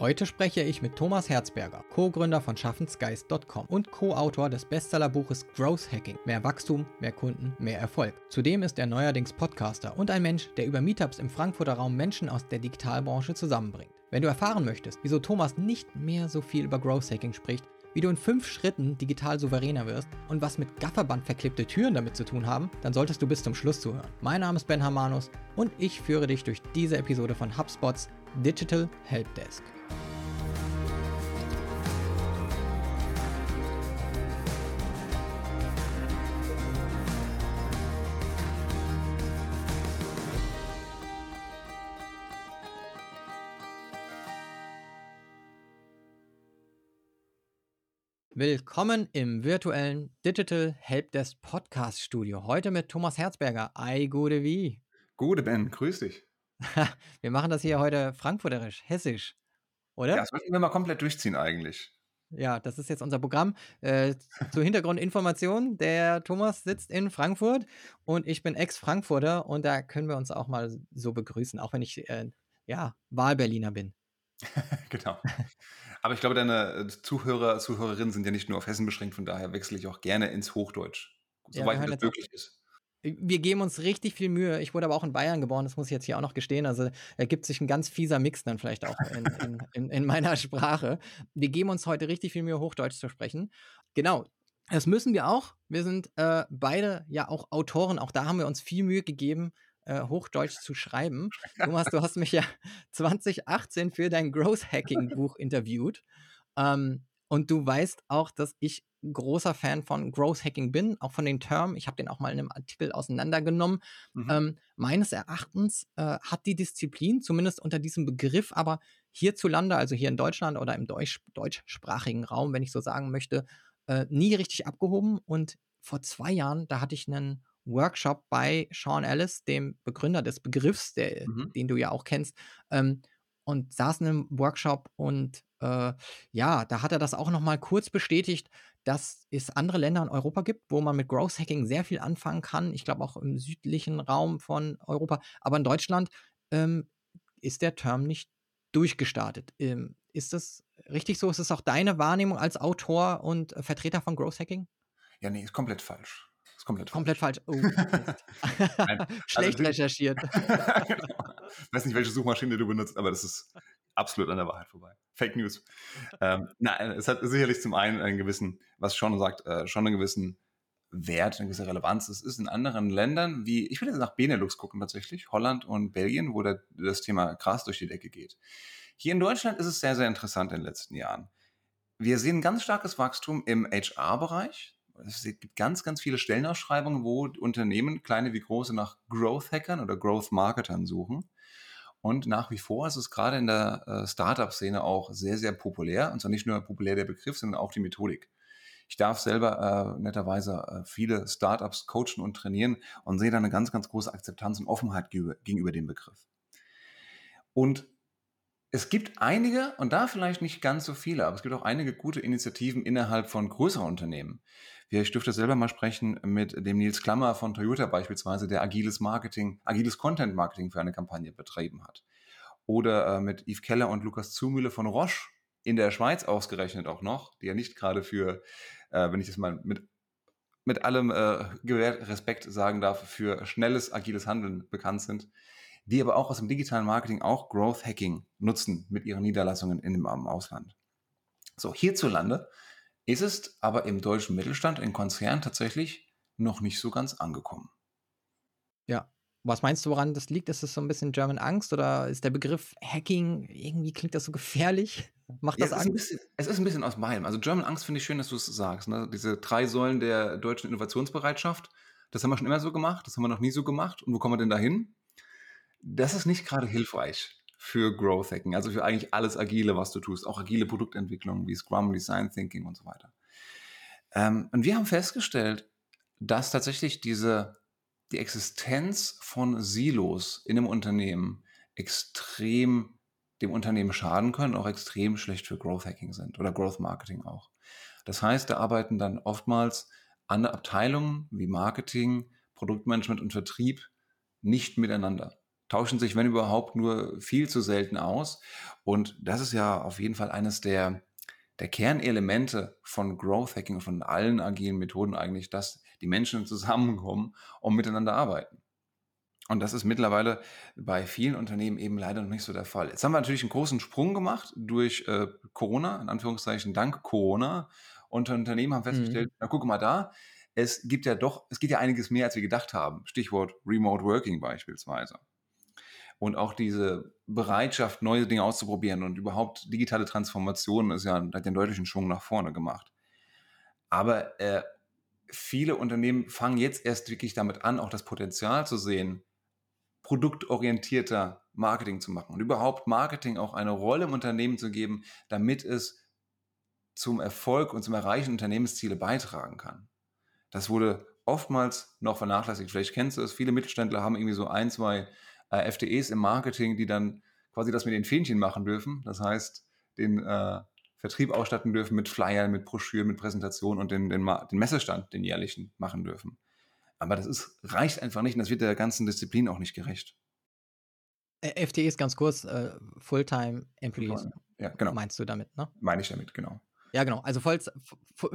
Heute spreche ich mit Thomas Herzberger, Co-Gründer von Schaffensgeist.com und Co-Autor des Bestsellerbuches Growth Hacking. Mehr Wachstum, mehr Kunden, mehr Erfolg. Zudem ist er neuerdings Podcaster und ein Mensch, der über Meetups im Frankfurter Raum Menschen aus der Digitalbranche zusammenbringt. Wenn du erfahren möchtest, wieso Thomas nicht mehr so viel über Growth Hacking spricht, wie du in fünf Schritten digital souveräner wirst und was mit Gafferband verklebte Türen damit zu tun haben, dann solltest du bis zum Schluss zuhören. Mein Name ist Ben Hamanus und ich führe dich durch diese Episode von HubSpots Digital Helpdesk. Willkommen im virtuellen Digital Helpdesk Podcast Studio. Heute mit Thomas Herzberger. Ei, gute wie. Gute Ben, grüß dich. wir machen das hier heute frankfurterisch, hessisch, oder? Ja, das müssen wir mal komplett durchziehen eigentlich. Ja, das ist jetzt unser Programm. Äh, zur Hintergrundinformation, der Thomas sitzt in Frankfurt und ich bin Ex-Frankfurter und da können wir uns auch mal so begrüßen, auch wenn ich äh, ja, Wahlberliner bin. genau. Aber ich glaube, deine Zuhörer, Zuhörerinnen sind ja nicht nur auf Hessen beschränkt, von daher wechsle ich auch gerne ins Hochdeutsch, soweit ja, das möglich ist. Wir geben uns richtig viel Mühe. Ich wurde aber auch in Bayern geboren, das muss ich jetzt hier auch noch gestehen. Also ergibt sich ein ganz fieser Mix dann vielleicht auch in, in, in, in meiner Sprache. Wir geben uns heute richtig viel Mühe, Hochdeutsch zu sprechen. Genau, das müssen wir auch. Wir sind äh, beide ja auch Autoren. Auch da haben wir uns viel Mühe gegeben, äh, Hochdeutsch zu schreiben. Thomas, du hast mich ja 2018 für dein Growth Hacking Buch interviewt. Ähm, und du weißt auch, dass ich großer Fan von Growth Hacking bin, auch von den Termen. Ich habe den auch mal in einem Artikel auseinandergenommen. Mhm. Ähm, meines Erachtens äh, hat die Disziplin, zumindest unter diesem Begriff, aber hierzulande, also hier in Deutschland oder im Deutsch, deutschsprachigen Raum, wenn ich so sagen möchte, äh, nie richtig abgehoben. Und vor zwei Jahren, da hatte ich einen Workshop bei Sean Ellis, dem Begründer des Begriffs, der, mhm. den du ja auch kennst, ähm, und saßen im Workshop und äh, ja, da hat er das auch noch mal kurz bestätigt, dass es andere Länder in Europa gibt, wo man mit Growth Hacking sehr viel anfangen kann. Ich glaube auch im südlichen Raum von Europa, aber in Deutschland ähm, ist der Term nicht durchgestartet. Ähm, ist das richtig so? Ist es auch deine Wahrnehmung als Autor und Vertreter von Growth Hacking? Ja, nee, ist komplett falsch komplett, komplett falsch. falsch. Oh, Nein, Schlecht also, recherchiert. genau. Weiß nicht, welche Suchmaschine du benutzt, aber das ist absolut an der Wahrheit vorbei. Fake News. ähm, nein, es hat sicherlich zum einen einen gewissen, was schon sagt, äh, schon einen gewissen Wert, eine gewisse Relevanz. Es ist in anderen Ländern, wie, ich will jetzt nach Benelux gucken tatsächlich, Holland und Belgien, wo da, das Thema krass durch die Decke geht. Hier in Deutschland ist es sehr, sehr interessant in den letzten Jahren. Wir sehen ganz starkes Wachstum im HR-Bereich es gibt ganz, ganz viele Stellenausschreibungen, wo Unternehmen, kleine wie große, nach Growth-Hackern oder Growth-Marketern suchen. Und nach wie vor ist es gerade in der äh, Startup-Szene auch sehr, sehr populär. Und zwar nicht nur populär der Begriff, sondern auch die Methodik. Ich darf selber äh, netterweise äh, viele Startups coachen und trainieren und sehe da eine ganz, ganz große Akzeptanz und Offenheit gegenüber, gegenüber dem Begriff. Und es gibt einige, und da vielleicht nicht ganz so viele, aber es gibt auch einige gute Initiativen innerhalb von größeren Unternehmen. Ich dürfte selber mal sprechen mit dem Nils Klammer von Toyota beispielsweise, der agiles Marketing, agiles Content Marketing für eine Kampagne betrieben hat. Oder äh, mit Yves Keller und Lukas Zumühle von Roche in der Schweiz ausgerechnet auch noch, die ja nicht gerade für, äh, wenn ich das mal mit mit allem äh, Respekt sagen darf, für schnelles, agiles Handeln bekannt sind die aber auch aus dem digitalen Marketing auch Growth Hacking nutzen mit ihren Niederlassungen in dem Ausland. So, hierzulande ist es aber im deutschen Mittelstand, in Konzernen tatsächlich noch nicht so ganz angekommen. Ja. Was meinst du, woran das liegt? Ist es so ein bisschen German Angst oder ist der Begriff Hacking irgendwie klingt das so gefährlich? Macht das ja, es Angst? Ist bisschen, es ist ein bisschen aus meinem. Also German Angst finde ich schön, dass du es sagst. Ne? Diese drei Säulen der deutschen Innovationsbereitschaft, das haben wir schon immer so gemacht, das haben wir noch nie so gemacht. Und wo kommen wir denn dahin? Das ist nicht gerade hilfreich für Growth Hacking, also für eigentlich alles Agile, was du tust, auch agile Produktentwicklung wie Scrum, Design Thinking und so weiter. Ähm, und wir haben festgestellt, dass tatsächlich diese, die Existenz von Silos in einem Unternehmen extrem dem Unternehmen schaden können, auch extrem schlecht für Growth Hacking sind oder Growth Marketing auch. Das heißt, da arbeiten dann oftmals andere Abteilungen wie Marketing, Produktmanagement und Vertrieb nicht miteinander. Tauschen sich, wenn überhaupt, nur viel zu selten aus. Und das ist ja auf jeden Fall eines der, der Kernelemente von Growth Hacking und von allen agilen Methoden eigentlich, dass die Menschen zusammenkommen und miteinander arbeiten. Und das ist mittlerweile bei vielen Unternehmen eben leider noch nicht so der Fall. Jetzt haben wir natürlich einen großen Sprung gemacht durch äh, Corona, in Anführungszeichen dank Corona. Und Unternehmen haben festgestellt, mhm. na guck mal da, es gibt ja doch, es geht ja einiges mehr, als wir gedacht haben. Stichwort Remote Working beispielsweise. Und auch diese Bereitschaft, neue Dinge auszuprobieren und überhaupt digitale Transformation ist ja, hat einen deutlichen Schwung nach vorne gemacht. Aber äh, viele Unternehmen fangen jetzt erst wirklich damit an, auch das Potenzial zu sehen, produktorientierter Marketing zu machen und überhaupt Marketing auch eine Rolle im Unternehmen zu geben, damit es zum Erfolg und zum Erreichen Unternehmensziele beitragen kann. Das wurde oftmals noch vernachlässigt. Vielleicht kennst du es, viele Mittelständler haben irgendwie so ein, zwei äh, FTEs im Marketing, die dann quasi das mit den Fähnchen machen dürfen. Das heißt, den äh, Vertrieb ausstatten dürfen mit Flyern, mit Broschüren, mit Präsentationen und den, den, den Messestand, den jährlichen, machen dürfen. Aber das ist, reicht einfach nicht und das wird der ganzen Disziplin auch nicht gerecht. FTE ist ganz kurz, äh, Fulltime Employees. Ja, genau. Meinst du damit, ne? Meine ich damit, genau. Ja, genau. Also Voll,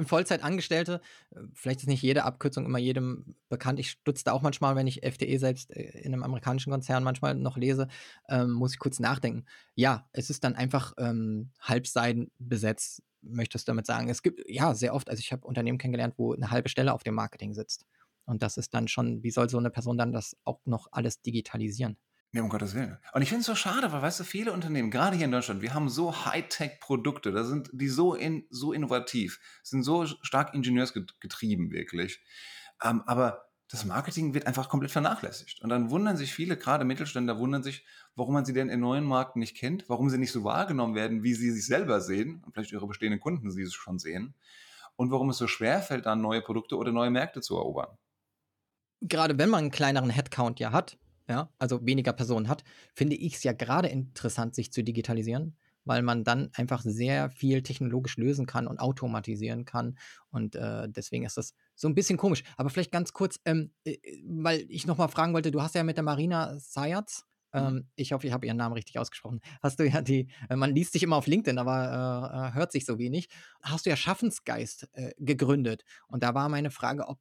Vollzeitangestellte, äh, vielleicht ist nicht jede Abkürzung immer jedem bekannt. Ich stutze da auch manchmal, wenn ich FTE selbst äh, in einem amerikanischen Konzern manchmal noch lese, ähm, muss ich kurz nachdenken. Ja, es ist dann einfach ähm, halbseiden möchtest du damit sagen. Es gibt ja sehr oft, also ich habe Unternehmen kennengelernt, wo eine halbe Stelle auf dem Marketing sitzt. Und das ist dann schon, wie soll so eine Person dann das auch noch alles digitalisieren? Ja, um Gottes Willen. Und ich finde es so schade, weil, weißt du, viele Unternehmen, gerade hier in Deutschland, wir haben so Hightech-Produkte, da sind die so, in, so innovativ, sind so stark ingenieursgetrieben, wirklich. Ähm, aber das Marketing wird einfach komplett vernachlässigt. Und dann wundern sich viele, gerade Mittelständler, wundern sich, warum man sie denn in neuen Marken nicht kennt, warum sie nicht so wahrgenommen werden, wie sie sich selber sehen und vielleicht ihre bestehenden Kunden sie schon sehen und warum es so schwer fällt, dann neue Produkte oder neue Märkte zu erobern gerade wenn man einen kleineren Headcount ja hat, ja, also weniger Personen hat, finde ich es ja gerade interessant, sich zu digitalisieren, weil man dann einfach sehr viel technologisch lösen kann und automatisieren kann. Und äh, deswegen ist das so ein bisschen komisch. Aber vielleicht ganz kurz, ähm, äh, weil ich nochmal fragen wollte, du hast ja mit der Marina Sayatz, mhm. ähm, ich hoffe, ich habe ihren Namen richtig ausgesprochen. Hast du ja die, äh, man liest dich immer auf LinkedIn, aber äh, äh hört sich so wenig. Hast du ja Schaffensgeist äh, gegründet. Und da war meine Frage, ob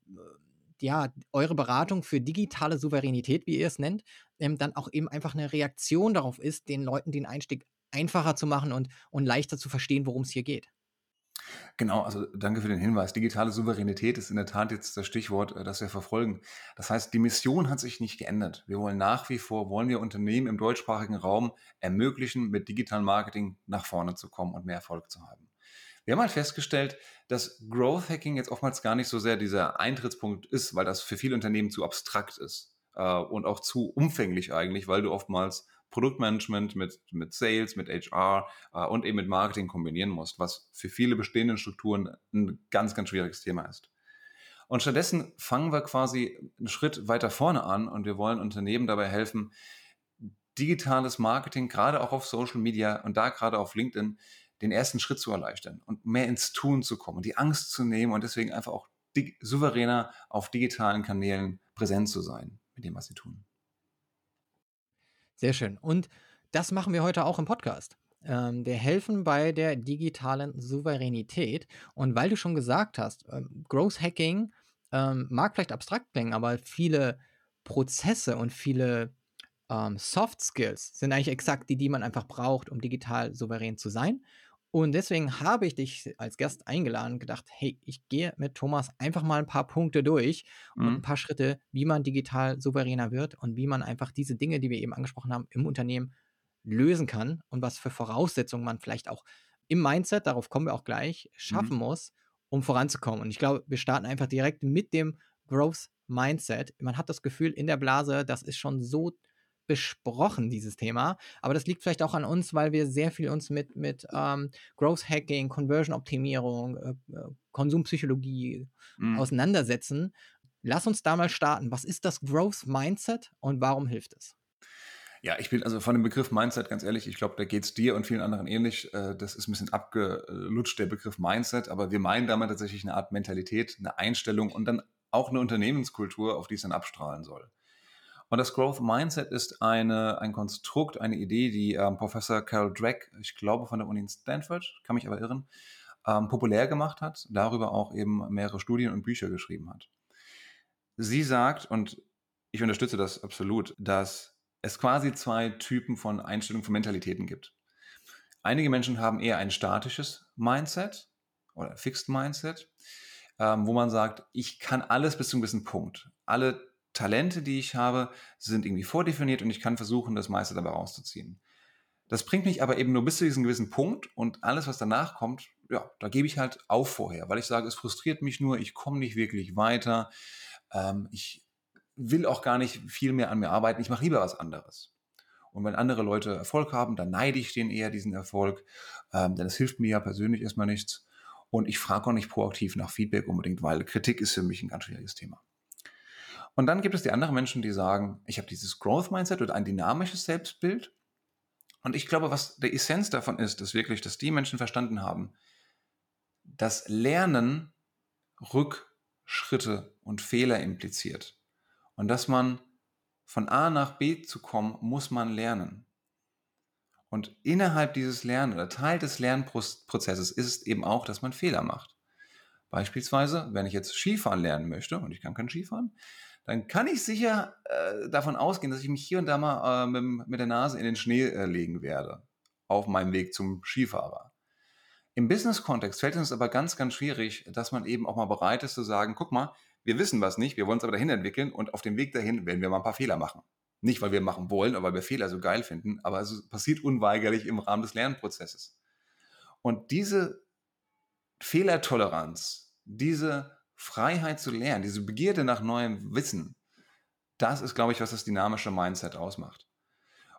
ja, eure Beratung für digitale Souveränität, wie ihr es nennt, ähm, dann auch eben einfach eine Reaktion darauf ist, den Leuten den Einstieg einfacher zu machen und, und leichter zu verstehen, worum es hier geht. Genau, also danke für den Hinweis. Digitale Souveränität ist in der Tat jetzt das Stichwort, äh, das wir verfolgen. Das heißt, die Mission hat sich nicht geändert. Wir wollen nach wie vor, wollen wir Unternehmen im deutschsprachigen Raum ermöglichen, mit digitalem Marketing nach vorne zu kommen und mehr Erfolg zu haben. Wir haben halt festgestellt, dass Growth Hacking jetzt oftmals gar nicht so sehr dieser Eintrittspunkt ist, weil das für viele Unternehmen zu abstrakt ist äh, und auch zu umfänglich eigentlich, weil du oftmals Produktmanagement mit, mit Sales, mit HR äh, und eben mit Marketing kombinieren musst, was für viele bestehenden Strukturen ein ganz, ganz schwieriges Thema ist. Und stattdessen fangen wir quasi einen Schritt weiter vorne an und wir wollen Unternehmen dabei helfen, digitales Marketing, gerade auch auf Social Media und da gerade auf LinkedIn, den ersten Schritt zu erleichtern und mehr ins Tun zu kommen die Angst zu nehmen und deswegen einfach auch souveräner auf digitalen Kanälen präsent zu sein mit dem, was sie tun. Sehr schön. Und das machen wir heute auch im Podcast. Ähm, wir helfen bei der digitalen Souveränität. Und weil du schon gesagt hast, ähm, Growth Hacking ähm, mag vielleicht abstrakt klingen, aber viele Prozesse und viele Soft Skills sind eigentlich exakt die, die man einfach braucht, um digital souverän zu sein. Und deswegen habe ich dich als Gast eingeladen und gedacht, hey, ich gehe mit Thomas einfach mal ein paar Punkte durch und ein mhm. paar Schritte, wie man digital souveräner wird und wie man einfach diese Dinge, die wir eben angesprochen haben, im Unternehmen lösen kann und was für Voraussetzungen man vielleicht auch im Mindset, darauf kommen wir auch gleich, schaffen mhm. muss, um voranzukommen. Und ich glaube, wir starten einfach direkt mit dem Growth Mindset. Man hat das Gefühl in der Blase, das ist schon so besprochen, dieses Thema. Aber das liegt vielleicht auch an uns, weil wir sehr viel uns mit, mit ähm, Growth Hacking, Conversion Optimierung, äh, äh, Konsumpsychologie mhm. auseinandersetzen. Lass uns da mal starten. Was ist das Growth Mindset und warum hilft es? Ja, ich bin also von dem Begriff Mindset ganz ehrlich, ich glaube, da geht es dir und vielen anderen ähnlich. Äh, das ist ein bisschen abgelutscht, der Begriff Mindset, aber wir meinen damit tatsächlich eine Art Mentalität, eine Einstellung und dann auch eine Unternehmenskultur, auf die es dann abstrahlen soll. Und das Growth Mindset ist eine, ein Konstrukt, eine Idee, die ähm, Professor Carol Drake, ich glaube von der Uni in Stanford, kann mich aber irren, ähm, populär gemacht hat, darüber auch eben mehrere Studien und Bücher geschrieben hat. Sie sagt, und ich unterstütze das absolut, dass es quasi zwei Typen von Einstellungen, von Mentalitäten gibt. Einige Menschen haben eher ein statisches Mindset oder Fixed Mindset, ähm, wo man sagt, ich kann alles bis zu einem gewissen Punkt. Alle Talente, die ich habe, sind irgendwie vordefiniert und ich kann versuchen, das meiste dabei rauszuziehen. Das bringt mich aber eben nur bis zu diesem gewissen Punkt und alles, was danach kommt, ja, da gebe ich halt auf vorher, weil ich sage, es frustriert mich nur, ich komme nicht wirklich weiter, ähm, ich will auch gar nicht viel mehr an mir arbeiten, ich mache lieber was anderes. Und wenn andere Leute Erfolg haben, dann neide ich denen eher diesen Erfolg, ähm, denn es hilft mir ja persönlich erstmal nichts. Und ich frage auch nicht proaktiv nach Feedback unbedingt, weil Kritik ist für mich ein ganz schwieriges Thema. Und dann gibt es die anderen Menschen, die sagen, ich habe dieses Growth Mindset oder ein dynamisches Selbstbild. Und ich glaube, was der Essenz davon ist, ist wirklich, dass die Menschen verstanden haben, dass Lernen Rückschritte und Fehler impliziert. Und dass man von A nach B zu kommen, muss man lernen. Und innerhalb dieses Lernen oder Teil des Lernprozesses ist eben auch, dass man Fehler macht. Beispielsweise, wenn ich jetzt Skifahren lernen möchte und ich kann kein Skifahren, dann kann ich sicher äh, davon ausgehen, dass ich mich hier und da mal äh, mit, mit, der Nase in den Schnee äh, legen werde, auf meinem Weg zum Skifahrer. Im Business-Kontext fällt es uns aber ganz, ganz schwierig, dass man eben auch mal bereit ist zu sagen, guck mal, wir wissen was nicht, wir wollen es aber dahin entwickeln und auf dem Weg dahin werden wir mal ein paar Fehler machen. Nicht, weil wir machen wollen, aber weil wir Fehler so geil finden, aber es passiert unweigerlich im Rahmen des Lernprozesses. Und diese Fehlertoleranz, diese Freiheit zu lernen, diese Begierde nach neuem Wissen, das ist, glaube ich, was das dynamische Mindset ausmacht.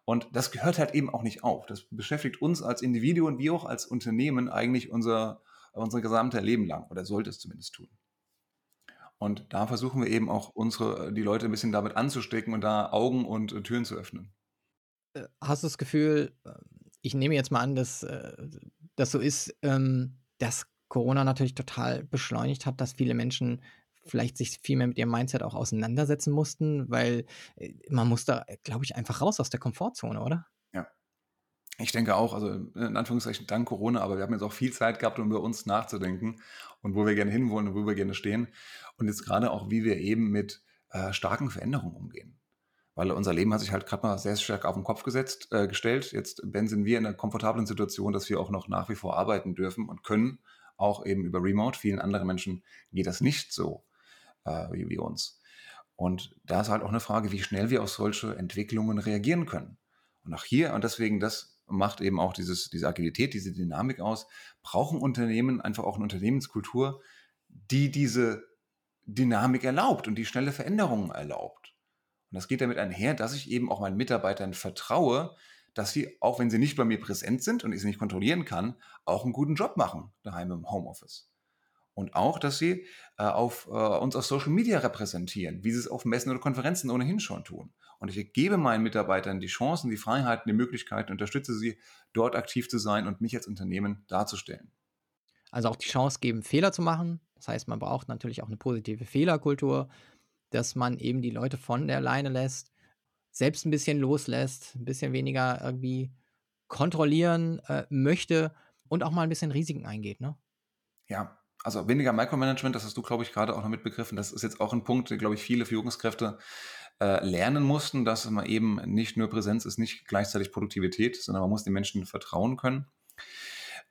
Und das gehört halt eben auch nicht auf. Das beschäftigt uns als Individuen wie auch als Unternehmen eigentlich unser, unser gesamtes Leben lang oder sollte es zumindest tun. Und da versuchen wir eben auch unsere, die Leute ein bisschen damit anzustecken und da Augen und äh, Türen zu öffnen. Äh, hast du das Gefühl, äh, ich nehme jetzt mal an, dass das so ist, ähm, dass Corona natürlich total beschleunigt hat, dass viele Menschen vielleicht sich viel mehr mit ihrem Mindset auch auseinandersetzen mussten, weil äh, man muss da, glaube ich, einfach raus aus der Komfortzone, oder? Ja. Ich denke auch, also in Anführungszeichen dank Corona, aber wir haben jetzt auch viel Zeit gehabt, um über uns nachzudenken und wo wir gerne hinwollen und wo wir gerne stehen. Und jetzt gerade auch, wie wir eben mit äh, starken Veränderungen umgehen. Weil unser Leben hat sich halt gerade mal sehr stark auf den Kopf gesetzt, äh, gestellt. Jetzt Ben, sind wir in einer komfortablen Situation, dass wir auch noch nach wie vor arbeiten dürfen und können, auch eben über Remote. Vielen anderen Menschen geht das nicht so äh, wie, wie uns. Und da ist halt auch eine Frage, wie schnell wir auf solche Entwicklungen reagieren können. Und auch hier, und deswegen, das macht eben auch dieses, diese Agilität, diese Dynamik aus, brauchen Unternehmen einfach auch eine Unternehmenskultur, die diese Dynamik erlaubt und die schnelle Veränderungen erlaubt. Und das geht damit einher, dass ich eben auch meinen Mitarbeitern vertraue, dass sie, auch wenn sie nicht bei mir präsent sind und ich sie nicht kontrollieren kann, auch einen guten Job machen daheim im Homeoffice. Und auch, dass sie äh, auf, äh, uns auf Social Media repräsentieren, wie sie es auf Messen oder Konferenzen ohnehin schon tun. Und ich gebe meinen Mitarbeitern die Chancen, die Freiheiten, die Möglichkeiten, unterstütze sie, dort aktiv zu sein und mich als Unternehmen darzustellen. Also auch die Chance geben, Fehler zu machen. Das heißt, man braucht natürlich auch eine positive Fehlerkultur, dass man eben die Leute von der Leine lässt, selbst ein bisschen loslässt, ein bisschen weniger irgendwie kontrollieren äh, möchte und auch mal ein bisschen Risiken eingeht, ne? Ja, also weniger Micromanagement, das hast du, glaube ich, gerade auch noch mitbegriffen. Das ist jetzt auch ein Punkt, den, glaube ich, viele Führungskräfte äh, lernen mussten, dass man eben nicht nur Präsenz ist, nicht gleichzeitig Produktivität, sondern man muss den Menschen vertrauen können.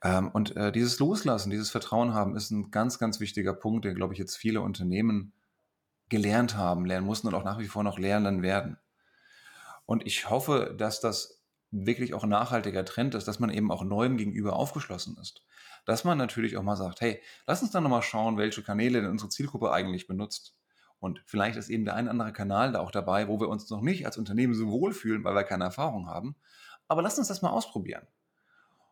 Ähm, und äh, dieses Loslassen, dieses Vertrauen haben, ist ein ganz, ganz wichtiger Punkt, den, glaube ich, jetzt viele Unternehmen gelernt haben, lernen mussten und auch nach wie vor noch lernen werden. Und ich hoffe, dass das wirklich auch ein nachhaltiger Trend ist, dass man eben auch Neuem gegenüber aufgeschlossen ist. Dass man natürlich auch mal sagt, hey, lass uns dann nochmal schauen, welche Kanäle denn unsere Zielgruppe eigentlich benutzt. Und vielleicht ist eben der ein oder andere Kanal da auch dabei, wo wir uns noch nicht als Unternehmen so wohlfühlen, weil wir keine Erfahrung haben. Aber lass uns das mal ausprobieren.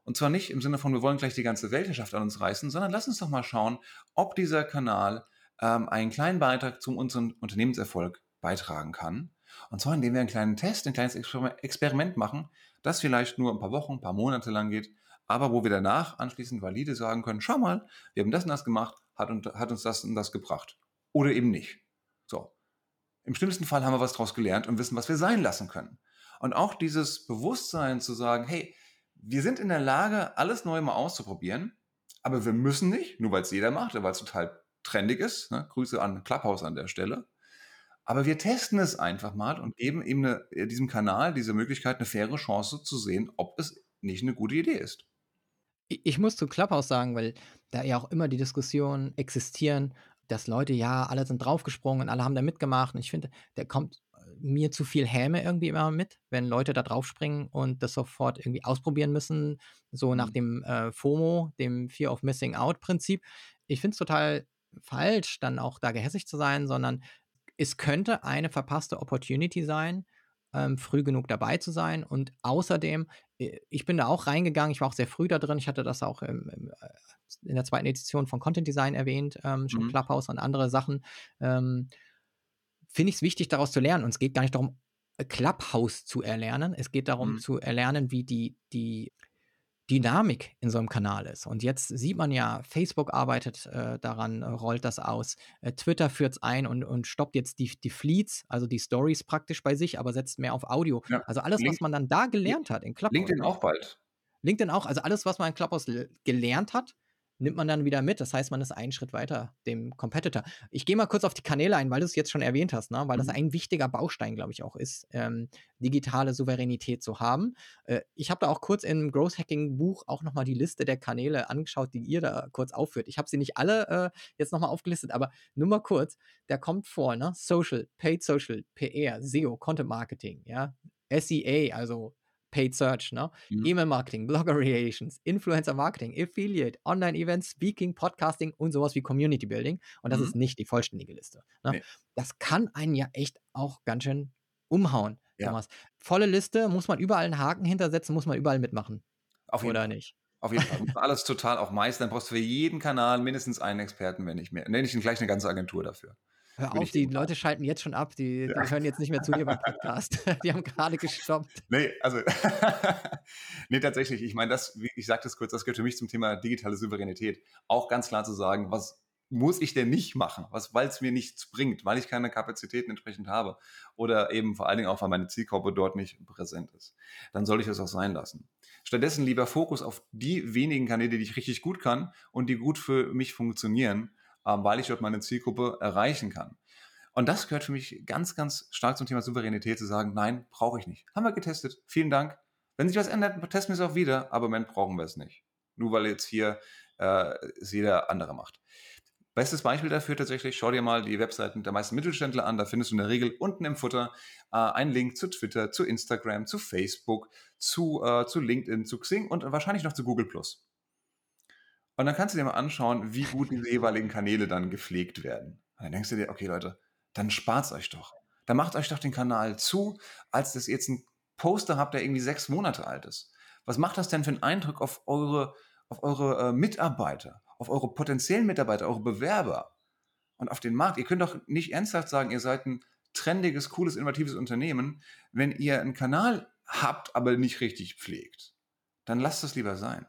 Und zwar nicht im Sinne von, wir wollen gleich die ganze Weltherrschaft an uns reißen, sondern lass uns doch mal schauen, ob dieser Kanal ähm, einen kleinen Beitrag zum unserem Unternehmenserfolg beitragen kann und zwar, indem wir einen kleinen Test, ein kleines Experiment machen, das vielleicht nur ein paar Wochen, ein paar Monate lang geht, aber wo wir danach anschließend valide sagen können, schau mal, wir haben das und das gemacht, hat, hat uns das und das gebracht. Oder eben nicht. So. Im schlimmsten Fall haben wir was daraus gelernt und wissen, was wir sein lassen können. Und auch dieses Bewusstsein zu sagen, hey, wir sind in der Lage, alles neu mal auszuprobieren, aber wir müssen nicht, nur weil es jeder macht, weil es total trendig ist. Ne? Grüße an Clubhouse an der Stelle. Aber wir testen es einfach mal und geben eben eine, äh, diesem Kanal diese Möglichkeit, eine faire Chance zu sehen, ob es nicht eine gute Idee ist. Ich muss zu Clubhouse sagen, weil da ja auch immer die Diskussionen existieren, dass Leute, ja, alle sind draufgesprungen und alle haben da mitgemacht. Und ich finde, der kommt äh, mir zu viel Häme irgendwie immer mit, wenn Leute da draufspringen und das sofort irgendwie ausprobieren müssen, so nach mhm. dem äh, FOMO, dem Fear of Missing Out Prinzip. Ich finde es total falsch, dann auch da gehässig zu sein, sondern es könnte eine verpasste Opportunity sein, ähm, früh genug dabei zu sein. Und außerdem, äh, ich bin da auch reingegangen, ich war auch sehr früh da drin. Ich hatte das auch im, im, äh, in der zweiten Edition von Content Design erwähnt, ähm, schon mhm. Clubhouse und andere Sachen. Ähm, Finde ich es wichtig, daraus zu lernen. Und es geht gar nicht darum, Clubhouse zu erlernen. Es geht darum, mhm. zu erlernen, wie die, die Dynamik in so einem Kanal ist. Und jetzt sieht man ja, Facebook arbeitet äh, daran, äh, rollt das aus. Äh, Twitter führt es ein und, und stoppt jetzt die, die Fleets, also die Stories praktisch bei sich, aber setzt mehr auf Audio. Ja. Also alles, Link was man dann da gelernt hat in Clubhouse. LinkedIn auch bald. LinkedIn auch, also alles, was man in Clubhouse gelernt hat, nimmt man dann wieder mit. Das heißt, man ist einen Schritt weiter dem Competitor. Ich gehe mal kurz auf die Kanäle ein, weil du es jetzt schon erwähnt hast, ne? weil mhm. das ein wichtiger Baustein, glaube ich, auch ist, ähm, digitale Souveränität zu haben. Äh, ich habe da auch kurz im Growth Hacking Buch auch nochmal die Liste der Kanäle angeschaut, die ihr da kurz aufführt. Ich habe sie nicht alle äh, jetzt nochmal aufgelistet, aber nur mal kurz, da kommt vor, ne? Social, Paid Social, PR, SEO, Content Marketing, ja, SEA, also Paid Search, ne? Mhm. E-Mail-Marketing, Blogger Relations, Influencer-Marketing, Affiliate, Online-Events, Speaking, Podcasting und sowas wie Community Building. Und das mhm. ist nicht die vollständige Liste. Ne? Nee. Das kann einen ja echt auch ganz schön umhauen. Ja. Thomas. Volle Liste, muss man überall einen Haken hintersetzen, muss man überall mitmachen. Auf Oder Fall. nicht? Auf jeden Fall. Alles total auch meistern. Dann brauchst du für jeden Kanal mindestens einen Experten, wenn nicht mehr. Nenne ich gleich eine ganze Agentur dafür. Hör auf, die Leute schalten jetzt schon ab. Die, ja. die, hören jetzt nicht mehr zu dir beim Podcast. die haben gerade gestoppt. Nee, also, nee, tatsächlich. Ich meine, das, ich sage das kurz, das gehört für mich zum Thema digitale Souveränität. Auch ganz klar zu sagen, was muss ich denn nicht machen, weil es mir nichts bringt, weil ich keine Kapazitäten entsprechend habe oder eben vor allen Dingen auch, weil meine Zielgruppe dort nicht präsent ist. Dann soll ich es auch sein lassen. Stattdessen lieber Fokus auf die wenigen Kanäle, die ich richtig gut kann und die gut für mich funktionieren weil ich dort meine Zielgruppe erreichen kann. Und das gehört für mich ganz, ganz stark zum Thema Souveränität, zu sagen, nein, brauche ich nicht. Haben wir getestet. Vielen Dank. Wenn sich was ändert, testen wir es auch wieder, aber im Moment brauchen wir es nicht. Nur weil jetzt hier äh, es jeder andere macht. Bestes Beispiel dafür tatsächlich, schau dir mal die Webseiten der meisten Mittelständler an. Da findest du in der Regel unten im Futter äh, einen Link zu Twitter, zu Instagram, zu Facebook, zu, äh, zu LinkedIn, zu Xing und wahrscheinlich noch zu Google Plus. Und dann kannst du dir mal anschauen, wie gut diese jeweiligen Kanäle dann gepflegt werden. Und dann denkst du dir, okay Leute, dann spart's euch doch. Dann macht euch doch den Kanal zu, als dass ihr jetzt einen Poster habt, der irgendwie sechs Monate alt ist. Was macht das denn für einen Eindruck auf eure, auf eure äh, Mitarbeiter, auf eure potenziellen Mitarbeiter, eure Bewerber und auf den Markt? Ihr könnt doch nicht ernsthaft sagen, ihr seid ein trendiges, cooles, innovatives Unternehmen, wenn ihr einen Kanal habt, aber nicht richtig pflegt. Dann lasst es lieber sein.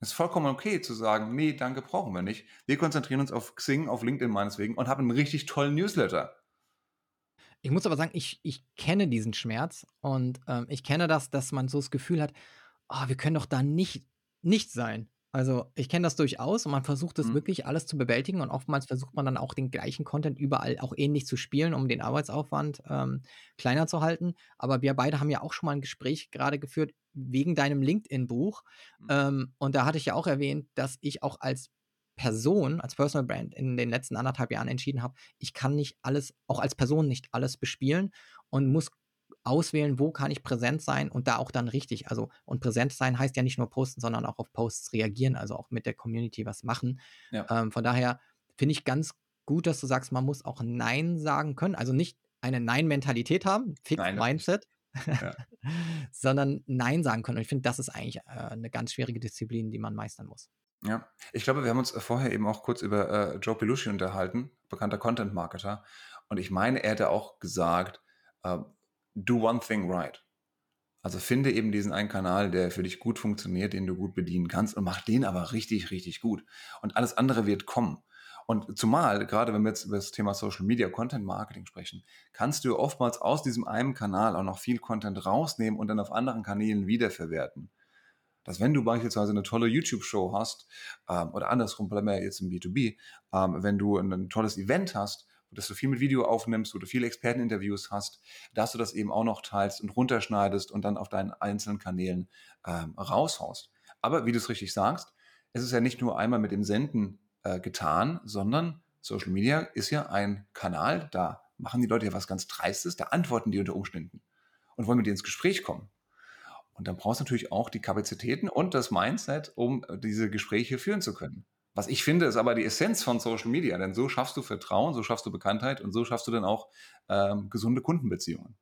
Es ist vollkommen okay zu sagen, nee, danke, brauchen wir nicht. Wir konzentrieren uns auf Xing, auf LinkedIn meineswegen und haben einen richtig tollen Newsletter. Ich muss aber sagen, ich, ich kenne diesen Schmerz und ähm, ich kenne das, dass man so das Gefühl hat, oh, wir können doch da nicht, nicht sein. Also ich kenne das durchaus und man versucht es mhm. wirklich alles zu bewältigen und oftmals versucht man dann auch den gleichen Content überall auch ähnlich zu spielen, um den Arbeitsaufwand ähm, kleiner zu halten. Aber wir beide haben ja auch schon mal ein Gespräch gerade geführt wegen deinem LinkedIn-Buch mhm. ähm, und da hatte ich ja auch erwähnt, dass ich auch als Person, als Personal Brand in den letzten anderthalb Jahren entschieden habe, ich kann nicht alles, auch als Person nicht alles bespielen und muss auswählen, wo kann ich präsent sein und da auch dann richtig. Also, und präsent sein heißt ja nicht nur posten, sondern auch auf Posts reagieren, also auch mit der Community was machen. Ja. Ähm, von daher finde ich ganz gut, dass du sagst, man muss auch Nein sagen können. Also nicht eine Nein-Mentalität haben, Fixed Mindset, ja. sondern Nein sagen können. Und ich finde, das ist eigentlich äh, eine ganz schwierige Disziplin, die man meistern muss. Ja, ich glaube, wir haben uns vorher eben auch kurz über äh, Joe Belushi unterhalten, bekannter Content-Marketer. Und ich meine, er hätte auch gesagt, äh, do one thing right. Also finde eben diesen einen Kanal, der für dich gut funktioniert, den du gut bedienen kannst und mach den aber richtig, richtig gut. Und alles andere wird kommen. Und zumal, gerade wenn wir jetzt über das Thema Social Media Content Marketing sprechen, kannst du oftmals aus diesem einen Kanal auch noch viel Content rausnehmen und dann auf anderen Kanälen wiederverwerten. Dass wenn du beispielsweise eine tolle YouTube-Show hast, ähm, oder andersrum, bleiben wir jetzt im B2B, ähm, wenn du ein, ein tolles Event hast, dass du viel mit Video aufnimmst, wo du viele Experteninterviews hast, dass du das eben auch noch teilst und runterschneidest und dann auf deinen einzelnen Kanälen ähm, raushaust. Aber wie du es richtig sagst, es ist ja nicht nur einmal mit dem Senden äh, getan, sondern Social Media ist ja ein Kanal, da machen die Leute ja was ganz Dreistes, da antworten die unter Umständen und wollen mit dir ins Gespräch kommen. Und dann brauchst du natürlich auch die Kapazitäten und das Mindset, um diese Gespräche führen zu können. Was ich finde, ist aber die Essenz von Social Media, denn so schaffst du Vertrauen, so schaffst du Bekanntheit und so schaffst du dann auch ähm, gesunde Kundenbeziehungen.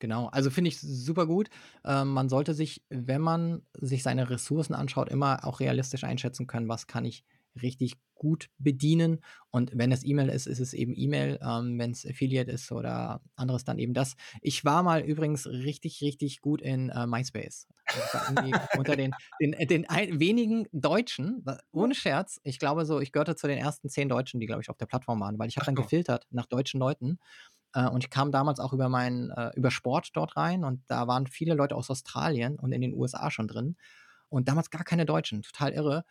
Genau, also finde ich super gut. Ähm, man sollte sich, wenn man sich seine Ressourcen anschaut, immer auch realistisch einschätzen können, was kann ich richtig gut bedienen. Und wenn es E-Mail ist, ist es eben E-Mail. Ähm, wenn es Affiliate ist oder anderes, dann eben das. Ich war mal übrigens richtig, richtig gut in äh, MySpace. unter den, den, äh, den ein, wenigen Deutschen, ohne Scherz, ich glaube so, ich gehörte zu den ersten zehn Deutschen, die, glaube ich, auf der Plattform waren, weil ich habe dann gefiltert nach deutschen Leuten. Äh, und ich kam damals auch über meinen, äh, über Sport dort rein und da waren viele Leute aus Australien und in den USA schon drin. Und damals gar keine Deutschen, total irre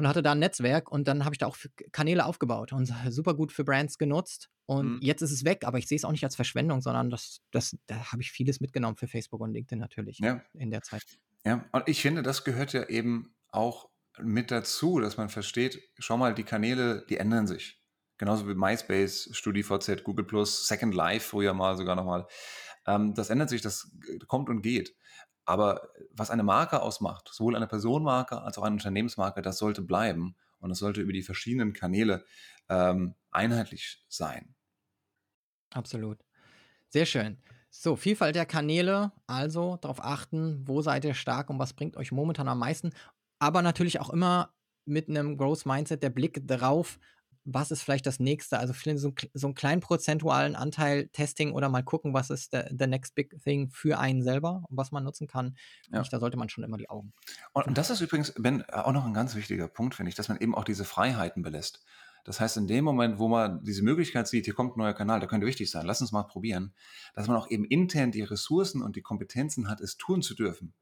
und hatte da ein Netzwerk und dann habe ich da auch Kanäle aufgebaut und super gut für Brands genutzt. Und mhm. jetzt ist es weg, aber ich sehe es auch nicht als Verschwendung, sondern das, das, da habe ich vieles mitgenommen für Facebook und LinkedIn natürlich ja. in der Zeit. Ja, und ich finde, das gehört ja eben auch mit dazu, dass man versteht, schau mal, die Kanäle, die ändern sich. Genauso wie MySpace, StudiVZ, Google Plus, Second Life früher mal sogar nochmal. Ähm, das ändert sich, das kommt und geht. Aber was eine Marke ausmacht, sowohl eine Personenmarke als auch eine Unternehmensmarke, das sollte bleiben und es sollte über die verschiedenen Kanäle ähm, einheitlich sein. Absolut. Sehr schön. So, Vielfalt der Kanäle, also darauf achten, wo seid ihr stark und was bringt euch momentan am meisten. Aber natürlich auch immer mit einem Growth Mindset der Blick darauf, was ist vielleicht das nächste? Also so, so einen kleinen prozentualen Anteil Testing oder mal gucken, was ist der, the next big thing für einen selber, was man nutzen kann. Ja. da sollte man schon immer die Augen. Und, und das ist übrigens, Ben, auch noch ein ganz wichtiger Punkt, finde ich, dass man eben auch diese Freiheiten belässt. Das heißt, in dem Moment, wo man diese Möglichkeit sieht, hier kommt ein neuer Kanal, der könnte wichtig sein, lass uns mal probieren, dass man auch eben intern die Ressourcen und die Kompetenzen hat, es tun zu dürfen.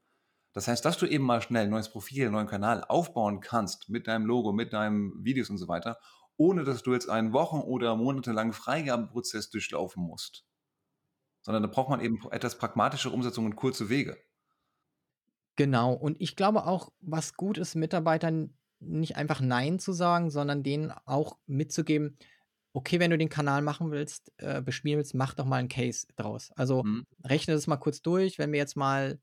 Das heißt, dass du eben mal schnell ein neues Profil, einen neuen Kanal aufbauen kannst mit deinem Logo, mit deinem Videos und so weiter ohne dass du jetzt einen Wochen- oder monatelangen Freigabenprozess durchlaufen musst. Sondern da braucht man eben etwas pragmatische Umsetzung und kurze Wege. Genau. Und ich glaube auch, was gut ist, Mitarbeitern nicht einfach Nein zu sagen, sondern denen auch mitzugeben, okay, wenn du den Kanal machen willst, äh, bespielen willst, mach doch mal einen Case draus. Also mhm. rechne das mal kurz durch, wenn wir jetzt mal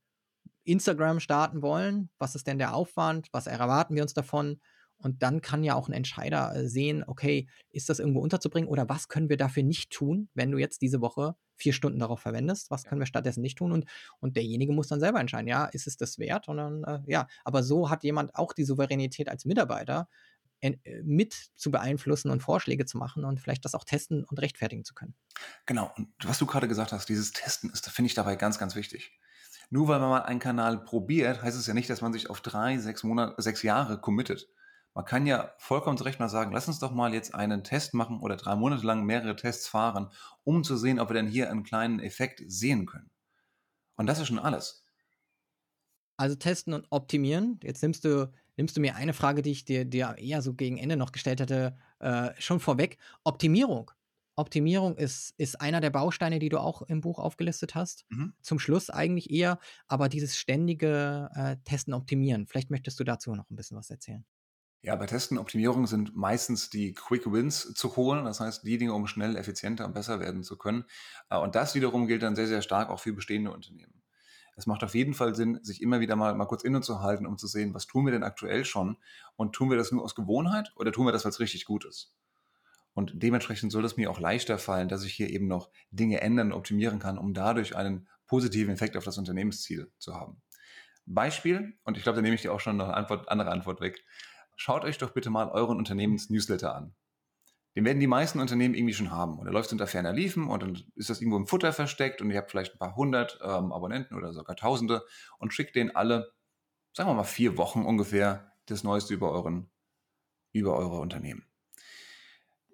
Instagram starten wollen, was ist denn der Aufwand, was erwarten wir uns davon? Und dann kann ja auch ein Entscheider äh, sehen, okay, ist das irgendwo unterzubringen oder was können wir dafür nicht tun, wenn du jetzt diese Woche vier Stunden darauf verwendest, was können wir stattdessen nicht tun? Und, und derjenige muss dann selber entscheiden, ja, ist es das wert? Und dann, äh, ja, aber so hat jemand auch die Souveränität als Mitarbeiter, äh, mit zu beeinflussen und Vorschläge zu machen und vielleicht das auch testen und rechtfertigen zu können. Genau, und was du gerade gesagt hast, dieses Testen ist, finde ich dabei ganz, ganz wichtig. Nur weil man mal einen Kanal probiert, heißt es ja nicht, dass man sich auf drei, sechs Monate, sechs Jahre committet. Man kann ja vollkommen zu Recht mal sagen, lass uns doch mal jetzt einen Test machen oder drei Monate lang mehrere Tests fahren, um zu sehen, ob wir denn hier einen kleinen Effekt sehen können. Und das ist schon alles. Also testen und optimieren. Jetzt nimmst du, nimmst du mir eine Frage, die ich dir, dir eher so gegen Ende noch gestellt hatte, äh, schon vorweg. Optimierung. Optimierung ist, ist einer der Bausteine, die du auch im Buch aufgelistet hast. Mhm. Zum Schluss eigentlich eher, aber dieses ständige äh, Testen, Optimieren. Vielleicht möchtest du dazu noch ein bisschen was erzählen. Ja, bei Testen, Optimierungen sind meistens die Quick Wins zu holen. Das heißt, die Dinge, um schnell, effizienter und besser werden zu können. Äh, und das wiederum gilt dann sehr, sehr stark auch für bestehende Unternehmen. Es macht auf jeden Fall Sinn, sich immer wieder mal, mal kurz innezuhalten, um zu sehen, was tun wir denn aktuell schon? Und tun wir das nur aus Gewohnheit oder tun wir das, weil es richtig gut ist? Und dementsprechend soll es mir auch leichter fallen, dass ich hier eben noch Dinge ändern und optimieren kann, um dadurch einen positiven Effekt auf das Unternehmensziel zu haben. Beispiel, und ich glaube, da nehme ich dir auch schon noch eine Antwort, andere Antwort weg schaut euch doch bitte mal euren Unternehmens-Newsletter an. Den werden die meisten Unternehmen irgendwie schon haben. Und er läuft unter ferner Liefen und dann ist das irgendwo im Futter versteckt und ihr habt vielleicht ein paar hundert ähm, Abonnenten oder sogar Tausende und schickt denen alle, sagen wir mal, vier Wochen ungefähr das Neueste über euren, über eure Unternehmen.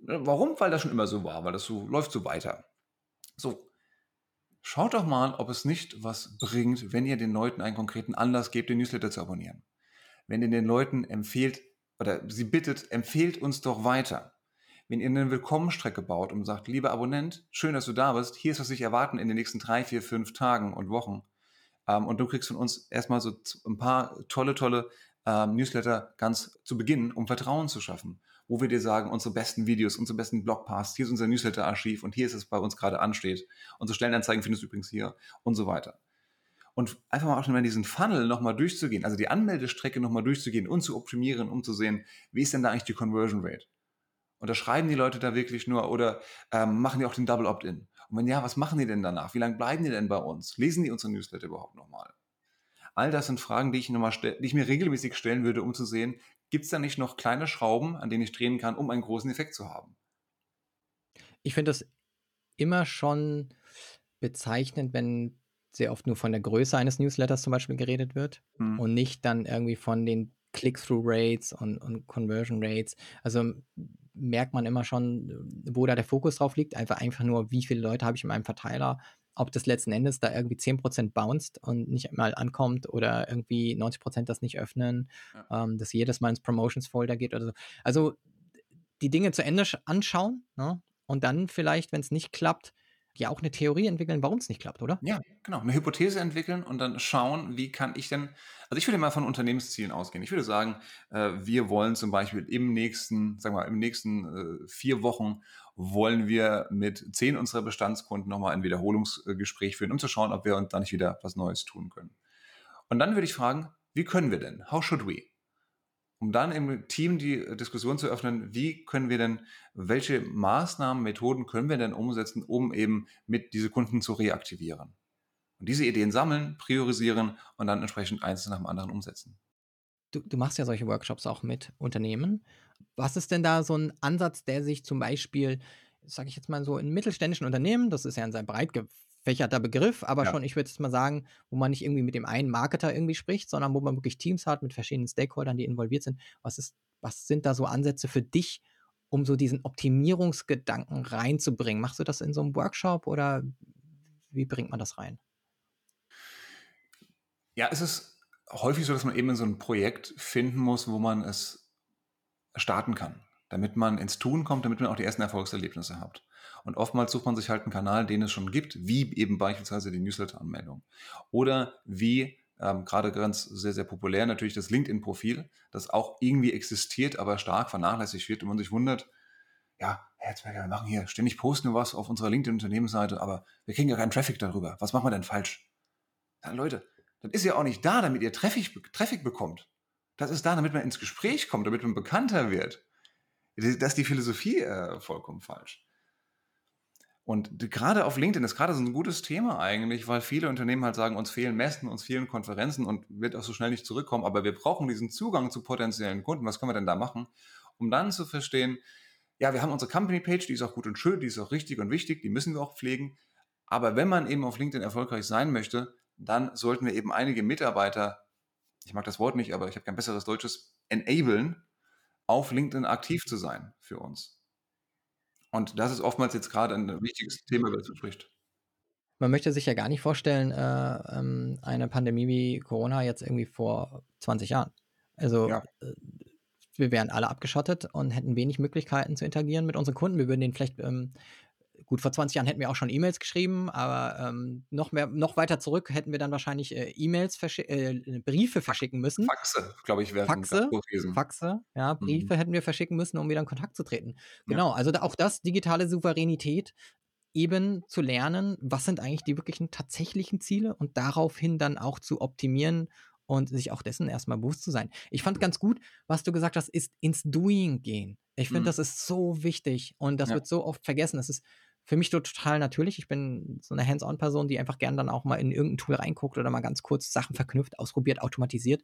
Warum? Weil das schon immer so war, weil das so läuft so weiter. So, schaut doch mal, ob es nicht was bringt, wenn ihr den Leuten einen konkreten Anlass gebt, den Newsletter zu abonnieren. Wenn ihr den Leuten empfehlt oder sie bittet, empfehlt uns doch weiter. Wenn ihr eine Willkommenstrecke baut und sagt, lieber Abonnent, schön, dass du da bist, hier ist, was ich erwarten in den nächsten drei, vier, fünf Tagen und Wochen. Ähm, und du kriegst von uns erstmal so ein paar tolle, tolle ähm, Newsletter ganz zu Beginn, um Vertrauen zu schaffen wo wir dir sagen, unsere besten Videos, unsere besten Blogposts, hier ist unser Newsletter-Archiv und hier ist es bei uns gerade ansteht. Unsere Stellenanzeigen findest du übrigens hier und so weiter. Und einfach mal auch schon mal diesen Funnel nochmal durchzugehen, also die Anmeldestrecke nochmal durchzugehen und zu optimieren, um zu sehen, wie ist denn da eigentlich die Conversion Rate? Unterschreiben die Leute da wirklich nur oder ähm, machen die auch den Double Opt-in? Und wenn ja, was machen die denn danach? Wie lange bleiben die denn bei uns? Lesen die unsere Newsletter überhaupt nochmal? All das sind Fragen, die ich, noch mal die ich mir regelmäßig stellen würde, um zu sehen, gibt es da nicht noch kleine Schrauben, an denen ich drehen kann, um einen großen Effekt zu haben? Ich finde das immer schon bezeichnend, wenn sehr oft nur von der Größe eines Newsletters zum Beispiel geredet wird hm. und nicht dann irgendwie von den Click-through-Rates und, und Conversion Rates. Also merkt man immer schon, wo da der Fokus drauf liegt. Einfach, einfach nur, wie viele Leute habe ich in meinem Verteiler ob das letzten Endes da irgendwie 10% bounced und nicht mal ankommt oder irgendwie 90% das nicht öffnen, ja. ähm, dass jedes Mal ins Promotions-Folder geht oder so. Also die Dinge zu Ende anschauen ne? und dann vielleicht, wenn es nicht klappt, ja auch eine Theorie entwickeln, warum es nicht klappt, oder? Ja, genau. Eine Hypothese entwickeln und dann schauen, wie kann ich denn, also ich würde mal von Unternehmenszielen ausgehen. Ich würde sagen, äh, wir wollen zum Beispiel im nächsten, sagen wir mal, im nächsten äh, vier Wochen wollen wir mit zehn unserer Bestandskunden nochmal ein Wiederholungsgespräch führen, um zu schauen, ob wir uns da nicht wieder was Neues tun können. Und dann würde ich fragen, wie können wir denn? How should we? Um dann im Team die Diskussion zu öffnen, wie können wir denn, welche Maßnahmen, Methoden können wir denn umsetzen, um eben mit diese Kunden zu reaktivieren. Und diese Ideen sammeln, priorisieren und dann entsprechend eins nach dem anderen umsetzen. Du, du machst ja solche Workshops auch mit Unternehmen. Was ist denn da so ein Ansatz, der sich zum Beispiel, sage ich jetzt mal so, in mittelständischen Unternehmen, das ist ja ein sehr breit gefächerter Begriff, aber ja. schon, ich würde jetzt mal sagen, wo man nicht irgendwie mit dem einen Marketer irgendwie spricht, sondern wo man wirklich Teams hat mit verschiedenen Stakeholdern, die involviert sind. Was ist, was sind da so Ansätze für dich, um so diesen Optimierungsgedanken reinzubringen? Machst du das in so einem Workshop oder wie bringt man das rein? Ja, es ist häufig so, dass man eben in so ein Projekt finden muss, wo man es starten kann, damit man ins Tun kommt, damit man auch die ersten Erfolgserlebnisse hat. Und oftmals sucht man sich halt einen Kanal, den es schon gibt, wie eben beispielsweise die Newsletter-Anmeldung. Oder wie ähm, gerade ganz sehr, sehr populär natürlich das LinkedIn-Profil, das auch irgendwie existiert, aber stark vernachlässigt wird und man sich wundert, ja, Herr Herzberger, wir machen hier ständig posten was auf unserer LinkedIn-Unternehmensseite, aber wir kriegen ja keinen Traffic darüber. Was machen wir denn falsch? Ja, Leute, das ist ja auch nicht da, damit ihr Traffic, Traffic bekommt. Das ist da, damit man ins Gespräch kommt, damit man bekannter wird. Das ist die Philosophie äh, vollkommen falsch. Und gerade auf LinkedIn ist gerade so ein gutes Thema eigentlich, weil viele Unternehmen halt sagen, uns fehlen Messen, uns fehlen Konferenzen und wird auch so schnell nicht zurückkommen, aber wir brauchen diesen Zugang zu potenziellen Kunden. Was können wir denn da machen? Um dann zu verstehen, ja, wir haben unsere Company-Page, die ist auch gut und schön, die ist auch richtig und wichtig, die müssen wir auch pflegen. Aber wenn man eben auf LinkedIn erfolgreich sein möchte, dann sollten wir eben einige Mitarbeiter, ich mag das Wort nicht, aber ich habe kein besseres Deutsches, enablen, auf LinkedIn aktiv zu sein für uns. Und das ist oftmals jetzt gerade ein wichtiges Thema, über das man spricht. Man möchte sich ja gar nicht vorstellen, äh, ähm, eine Pandemie wie Corona jetzt irgendwie vor 20 Jahren. Also ja. äh, wir wären alle abgeschottet und hätten wenig Möglichkeiten zu interagieren mit unseren Kunden. Wir würden denen vielleicht ähm, Gut, vor 20 Jahren hätten wir auch schon E-Mails geschrieben, aber ähm, noch, mehr, noch weiter zurück hätten wir dann wahrscheinlich äh, E-Mails, äh, Briefe verschicken müssen. Faxe, glaube ich, wäre Faxe, Faxe, ja, Briefe mhm. hätten wir verschicken müssen, um wieder in Kontakt zu treten. Genau, ja. also da, auch das, digitale Souveränität, eben zu lernen, was sind eigentlich die wirklichen tatsächlichen Ziele und daraufhin dann auch zu optimieren und sich auch dessen erstmal bewusst zu sein. Ich fand ganz gut, was du gesagt hast, ist ins Doing gehen. Ich finde, mhm. das ist so wichtig und das ja. wird so oft vergessen. Das ist für mich total natürlich. Ich bin so eine Hands-on-Person, die einfach gern dann auch mal in irgendein Tool reinguckt oder mal ganz kurz Sachen verknüpft, ausprobiert, automatisiert.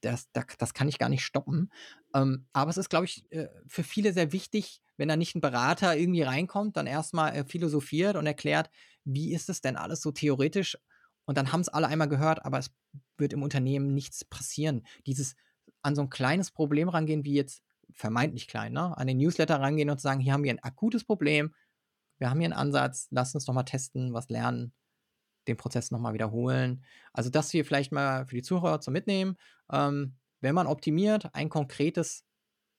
Das, das, das kann ich gar nicht stoppen. Ähm, aber es ist, glaube ich, äh, für viele sehr wichtig, wenn da nicht ein Berater irgendwie reinkommt, dann erstmal äh, philosophiert und erklärt, wie ist es denn alles so theoretisch? Und dann haben es alle einmal gehört, aber es wird im Unternehmen nichts passieren. Dieses an so ein kleines Problem rangehen, wie jetzt vermeintlich klein, ne? an den Newsletter rangehen und sagen, hier haben wir ein akutes Problem, wir haben hier einen Ansatz, lasst uns doch mal testen, was lernen, den Prozess nochmal wiederholen. Also das hier vielleicht mal für die Zuhörer zu mitnehmen. Ähm, wenn man optimiert, ein konkretes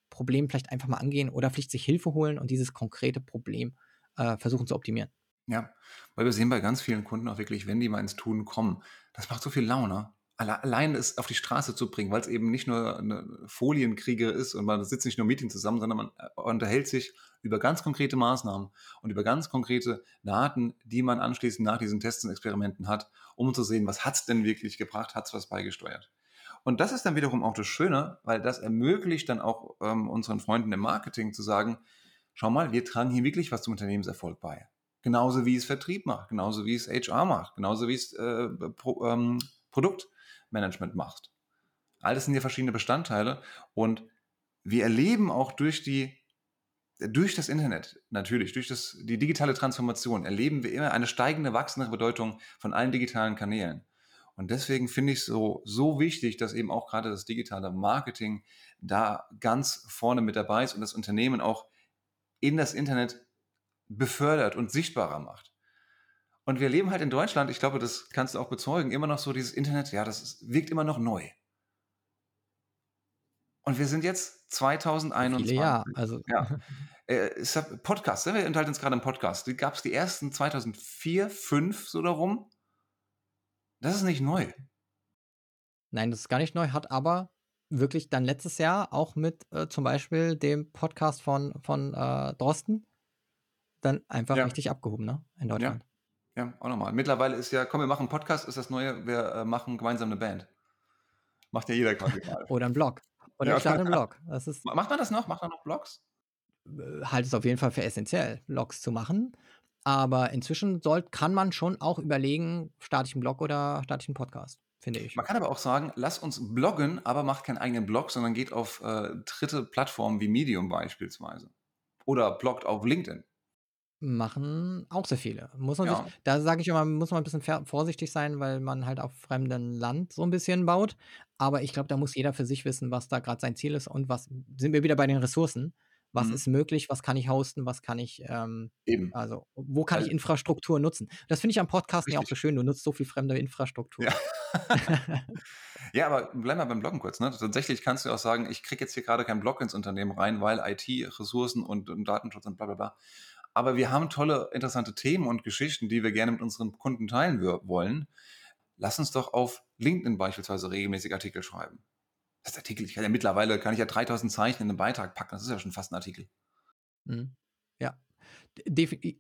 Problem vielleicht einfach mal angehen oder vielleicht sich Hilfe holen und dieses konkrete Problem äh, versuchen zu optimieren. Ja, weil wir sehen bei ganz vielen Kunden auch wirklich, wenn die mal ins Tun kommen, das macht so viel Laune. Allein es auf die Straße zu bringen, weil es eben nicht nur eine Folienkriege ist und man sitzt nicht nur Meeting zusammen, sondern man äh, unterhält sich über ganz konkrete Maßnahmen und über ganz konkrete Daten, die man anschließend nach diesen Tests und Experimenten hat, um zu sehen, was hat es denn wirklich gebracht, hat es was beigesteuert. Und das ist dann wiederum auch das Schöne, weil das ermöglicht dann auch ähm, unseren Freunden im Marketing zu sagen, schau mal, wir tragen hier wirklich was zum Unternehmenserfolg bei. Genauso wie es Vertrieb macht, genauso wie es HR macht, genauso wie es äh, Pro, ähm, Produktmanagement macht. Alles sind ja verschiedene Bestandteile und wir erleben auch durch die durch das Internet, natürlich, durch das, die digitale Transformation, erleben wir immer eine steigende, wachsende Bedeutung von allen digitalen Kanälen. Und deswegen finde ich es so, so wichtig, dass eben auch gerade das digitale Marketing da ganz vorne mit dabei ist und das Unternehmen auch in das Internet befördert und sichtbarer macht. Und wir leben halt in Deutschland, ich glaube, das kannst du auch bezeugen, immer noch so dieses Internet, ja, das ist, wirkt immer noch neu. Und wir sind jetzt 2021. Viele ja, also. Ja. Äh, Podcast, ne? wir enthalten uns gerade im Podcast. Gab es die ersten 2004, 2005 so darum? Das ist nicht neu. Nein, das ist gar nicht neu, hat aber wirklich dann letztes Jahr auch mit äh, zum Beispiel dem Podcast von, von äh, Drosten dann einfach ja. richtig abgehoben, ne? In Deutschland. Ja. Ja, auch nochmal. Mittlerweile ist ja, komm, wir machen einen Podcast, ist das Neue, wir äh, machen gemeinsam eine Band. Macht ja jeder quasi. Oder ein Blog. Oder ja. ich starte einen Blog. Das ist, Macht man das noch? Macht man noch Blogs? Äh, halte es auf jeden Fall für essentiell, Blogs zu machen. Aber inzwischen soll, kann man schon auch überlegen, starte ich einen Blog oder starte ich einen Podcast, finde ich. Man kann aber auch sagen, lass uns bloggen, aber macht keinen eigenen Blog, sondern geht auf äh, dritte Plattformen wie Medium beispielsweise. Oder bloggt auf LinkedIn. Machen auch sehr viele. Muss man ja. sich, da sage ich immer, muss man ein bisschen vorsichtig sein, weil man halt auf fremdem Land so ein bisschen baut. Aber ich glaube, da muss jeder für sich wissen, was da gerade sein Ziel ist und was sind wir wieder bei den Ressourcen. Was mhm. ist möglich? Was kann ich hosten? Was kann ich, ähm, Eben. also, wo kann also, ich Infrastruktur nutzen? Das finde ich am Podcast ja auch so schön. Du nutzt so viel fremde Infrastruktur. Ja, ja aber bleib mal beim Bloggen kurz. Ne? Tatsächlich kannst du auch sagen, ich kriege jetzt hier gerade keinen Blog ins Unternehmen rein, weil IT, Ressourcen und, und Datenschutz und bla bla bla. Aber wir haben tolle, interessante Themen und Geschichten, die wir gerne mit unseren Kunden teilen wollen. Lass uns doch auf LinkedIn beispielsweise regelmäßig Artikel schreiben. Das Artikel. Ich kann ja mittlerweile, kann ich ja 3000 Zeichen in einen Beitrag packen. Das ist ja schon fast ein Artikel. Mhm. Ja.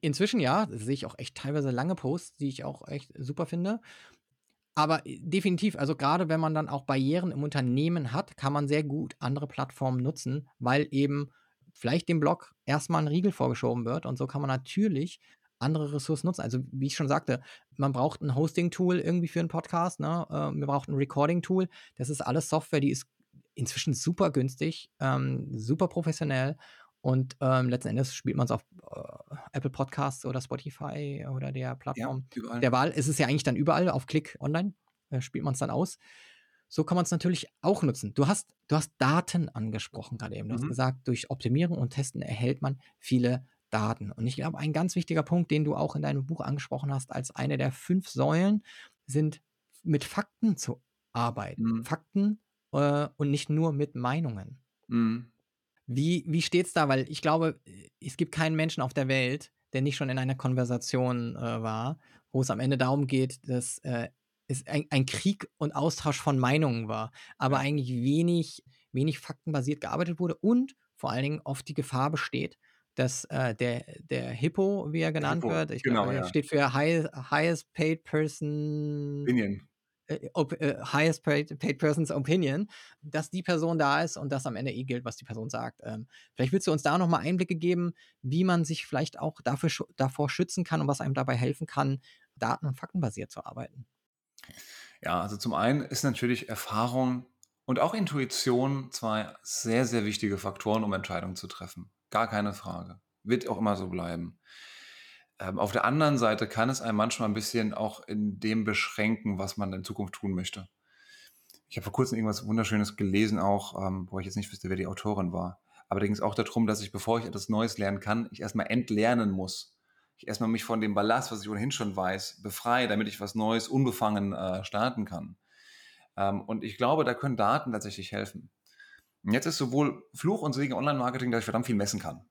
Inzwischen ja, sehe ich auch echt teilweise lange Posts, die ich auch echt super finde. Aber äh, definitiv, also gerade wenn man dann auch Barrieren im Unternehmen hat, kann man sehr gut andere Plattformen nutzen, weil eben vielleicht dem Blog erstmal ein Riegel vorgeschoben wird und so kann man natürlich andere Ressourcen nutzen. Also wie ich schon sagte, man braucht ein Hosting-Tool irgendwie für einen Podcast, ne? Äh, man braucht ein Recording-Tool. Das ist alles Software, die ist inzwischen super günstig, ähm, super professionell und ähm, letzten Endes spielt man es auf äh, Apple Podcasts oder Spotify oder der Plattform ja, der Wahl. Es ist ja eigentlich dann überall auf Klick online, äh, spielt man es dann aus. So kann man es natürlich auch nutzen. Du hast, du hast Daten angesprochen gerade eben. Du mhm. hast gesagt, durch Optimierung und Testen erhält man viele Daten. Und ich glaube, ein ganz wichtiger Punkt, den du auch in deinem Buch angesprochen hast, als eine der fünf Säulen, sind mit Fakten zu arbeiten. Mhm. Fakten äh, und nicht nur mit Meinungen. Mhm. Wie, wie steht es da? Weil ich glaube, es gibt keinen Menschen auf der Welt, der nicht schon in einer Konversation äh, war, wo es am Ende darum geht, dass äh, es ein, ein, Krieg und Austausch von Meinungen war, aber eigentlich wenig, wenig faktenbasiert gearbeitet wurde und vor allen Dingen oft die Gefahr besteht, dass äh, der, der Hippo, wie er genannt Hippo, wird, ich genau, glaube, ja. steht für High, Highest Paid Person. Opinion. Äh, äh, highest paid, paid Person's Opinion, dass die Person da ist und dass am Ende eh gilt, was die Person sagt. Ähm, vielleicht willst du uns da nochmal Einblicke geben, wie man sich vielleicht auch dafür, davor schützen kann und was einem dabei helfen kann, daten- und faktenbasiert zu arbeiten. Ja, also zum einen ist natürlich Erfahrung und auch Intuition zwei sehr, sehr wichtige Faktoren, um Entscheidungen zu treffen. Gar keine Frage. Wird auch immer so bleiben. Ähm, auf der anderen Seite kann es einem manchmal ein bisschen auch in dem beschränken, was man in Zukunft tun möchte. Ich habe vor kurzem irgendwas Wunderschönes gelesen, auch, ähm, wo ich jetzt nicht wüsste, wer die Autorin war. Aber da ging es auch darum, dass ich, bevor ich etwas Neues lernen kann, ich erstmal entlernen muss. Ich erstmal mich von dem Ballast, was ich ohnehin schon weiß, befreie, damit ich was Neues unbefangen äh, starten kann. Ähm, und ich glaube, da können Daten tatsächlich helfen. Und jetzt ist sowohl Fluch und Segen Online-Marketing, dass ich verdammt viel messen kann.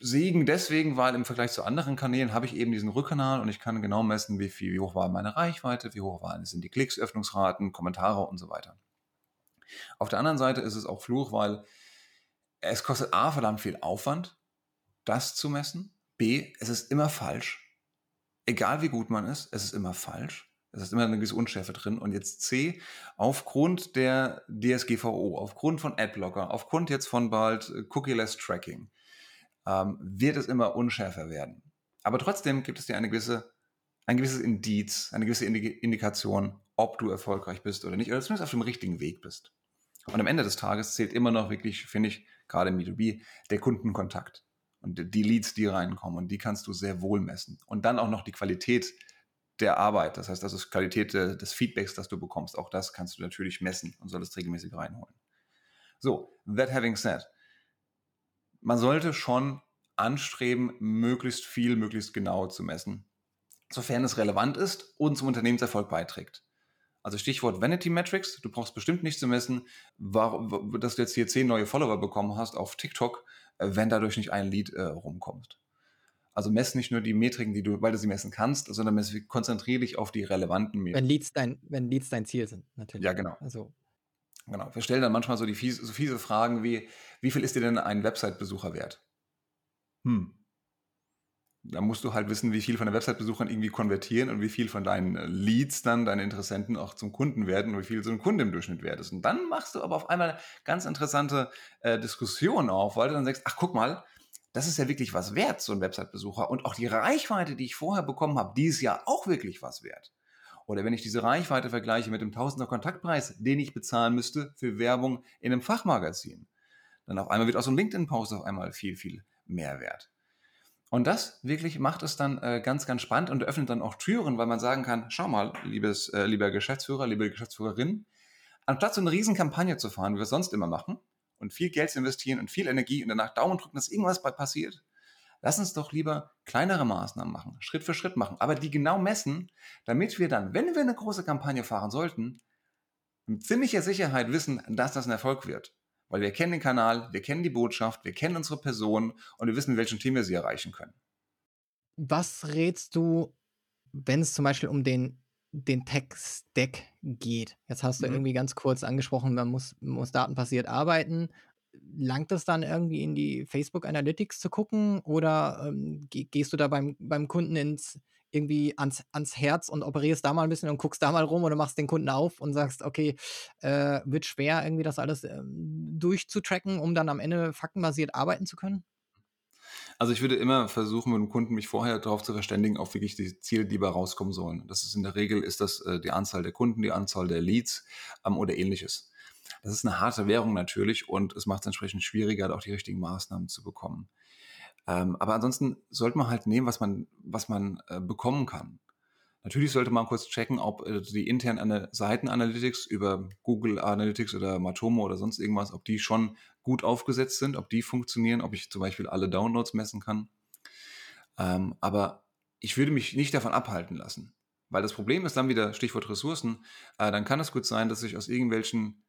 Segen deswegen, weil im Vergleich zu anderen Kanälen habe ich eben diesen Rückkanal und ich kann genau messen, wie viel, wie hoch war meine Reichweite, wie hoch waren, sind die Klicks, Öffnungsraten, Kommentare und so weiter. Auf der anderen Seite ist es auch Fluch, weil es kostet A verdammt viel Aufwand, das zu messen. B, es ist immer falsch. Egal wie gut man ist, es ist immer falsch. Es ist immer eine gewisse Unschärfe drin. Und jetzt C, aufgrund der DSGVO, aufgrund von Adblocker, aufgrund jetzt von bald Cookie-less Tracking, ähm, wird es immer unschärfer werden. Aber trotzdem gibt es dir eine gewisse, ein gewisses Indiz, eine gewisse Indikation, ob du erfolgreich bist oder nicht, oder zumindest auf dem richtigen Weg bist. Und am Ende des Tages zählt immer noch wirklich, finde ich, gerade im B2B, der Kundenkontakt. Und die Leads, die reinkommen, und die kannst du sehr wohl messen. Und dann auch noch die Qualität der Arbeit. Das heißt, das ist Qualität des Feedbacks, das du bekommst. Auch das kannst du natürlich messen und solltest regelmäßig reinholen. So, that having said, man sollte schon anstreben, möglichst viel, möglichst genau zu messen, sofern es relevant ist und zum Unternehmenserfolg beiträgt. Also Stichwort Vanity Metrics, du brauchst bestimmt nicht zu messen, dass du jetzt hier zehn neue Follower bekommen hast auf TikTok, äh, wenn dadurch nicht ein Lead äh, rumkommt. Also mess nicht nur die Metriken, die du, weil du sie messen kannst, sondern konzentriere dich auf die relevanten Metriken. Wenn Leads dein, wenn Leads dein Ziel sind, natürlich. Ja, genau. Also Genau. Wir stellen dann manchmal so die fiese, so fiese Fragen wie, wie viel ist dir denn ein Website-Besucher wert? Hm. Da musst du halt wissen, wie viel von den Website-Besuchern irgendwie konvertieren und wie viel von deinen äh, Leads dann, deine Interessenten auch zum Kunden werden und wie viel so ein Kunde im Durchschnitt wert ist. Und dann machst du aber auf einmal ganz interessante äh, Diskussionen auf, weil du dann sagst, ach guck mal, das ist ja wirklich was wert, so ein Website-Besucher. Und auch die Reichweite, die ich vorher bekommen habe, die ist ja auch wirklich was wert. Oder wenn ich diese Reichweite vergleiche mit dem Tausender Kontaktpreis, den ich bezahlen müsste für Werbung in einem Fachmagazin, dann auf einmal wird auch so ein LinkedIn-Post auf einmal viel, viel mehr wert. Und das wirklich macht es dann äh, ganz, ganz spannend und öffnet dann auch Türen, weil man sagen kann, schau mal, liebes, äh, lieber Geschäftsführer, liebe Geschäftsführerin, anstatt so eine Riesenkampagne zu fahren, wie wir es sonst immer machen, und viel Geld zu investieren und viel Energie und danach Daumen drücken, dass irgendwas bei passiert, Lass uns doch lieber kleinere Maßnahmen machen, Schritt für Schritt machen, aber die genau messen, damit wir dann, wenn wir eine große Kampagne fahren sollten, mit ziemlicher Sicherheit wissen, dass das ein Erfolg wird. Weil wir kennen den Kanal, wir kennen die Botschaft, wir kennen unsere Person und wir wissen, mit welchem Team wir sie erreichen können. Was rätst du, wenn es zum Beispiel um den, den Tech-Stack geht? Jetzt hast du mhm. irgendwie ganz kurz angesprochen, man muss, muss datenbasiert arbeiten langt es dann irgendwie in die Facebook Analytics zu gucken oder ähm, gehst du da beim, beim Kunden ins irgendwie ans, ans Herz und operierst da mal ein bisschen und guckst da mal rum oder machst den Kunden auf und sagst, okay, äh, wird schwer, irgendwie das alles ähm, durchzutracken, um dann am Ende faktenbasiert arbeiten zu können? Also ich würde immer versuchen, mit dem Kunden mich vorher darauf zu verständigen, auf wirklich die Ziele, die bei rauskommen sollen. Das ist in der Regel ist das äh, die Anzahl der Kunden, die Anzahl der Leads ähm, oder ähnliches. Das ist eine harte Währung natürlich und es macht es entsprechend schwieriger, auch die richtigen Maßnahmen zu bekommen. Ähm, aber ansonsten sollte man halt nehmen, was man, was man äh, bekommen kann. Natürlich sollte man kurz checken, ob äh, die internen Seitenanalytics über Google Analytics oder Matomo oder sonst irgendwas, ob die schon gut aufgesetzt sind, ob die funktionieren, ob ich zum Beispiel alle Downloads messen kann. Ähm, aber ich würde mich nicht davon abhalten lassen. Weil das Problem ist dann wieder, Stichwort Ressourcen, äh, dann kann es gut sein, dass ich aus irgendwelchen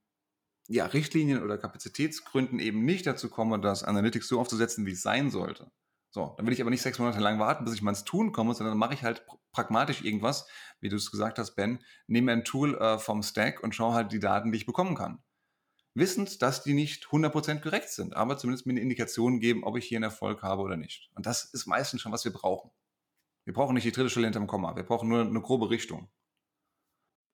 ja, Richtlinien oder Kapazitätsgründen eben nicht dazu komme, das Analytics so aufzusetzen, wie es sein sollte. So, dann will ich aber nicht sechs Monate lang warten, bis ich mal ins Tun komme, sondern dann mache ich halt pragmatisch irgendwas, wie du es gesagt hast, Ben, nehme ein Tool äh, vom Stack und schaue halt die Daten, die ich bekommen kann. Wissend, dass die nicht 100% korrekt sind, aber zumindest mir eine Indikation geben, ob ich hier einen Erfolg habe oder nicht. Und das ist meistens schon, was wir brauchen. Wir brauchen nicht die dritte Stelle hinterm Komma, wir brauchen nur eine grobe Richtung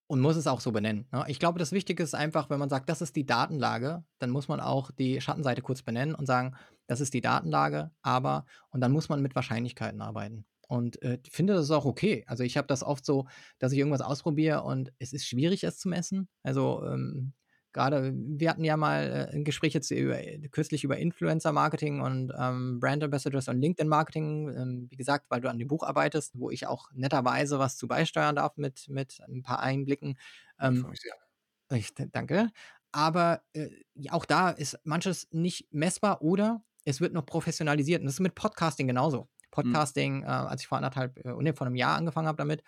und muss es auch so benennen. Ne? Ich glaube, das Wichtige ist einfach, wenn man sagt, das ist die Datenlage, dann muss man auch die Schattenseite kurz benennen und sagen, das ist die Datenlage, aber, und dann muss man mit Wahrscheinlichkeiten arbeiten. Und äh, finde das auch okay. Also ich habe das oft so, dass ich irgendwas ausprobiere und es ist schwierig, es zu messen. Also ähm, gerade, wir hatten ja mal äh, ein Gespräch jetzt über, kürzlich über Influencer-Marketing und ähm, Brand Ambassadors und LinkedIn-Marketing, ähm, wie gesagt, weil du an dem Buch arbeitest, wo ich auch netterweise was zu beisteuern darf mit, mit ein paar Einblicken. Ähm, ich, ich danke. aber äh, auch da ist manches nicht messbar oder es wird noch professionalisiert. Und das ist mit Podcasting genauso. Mhm. Podcasting, äh, als ich vor anderthalb, äh, nee, vor einem Jahr angefangen habe damit,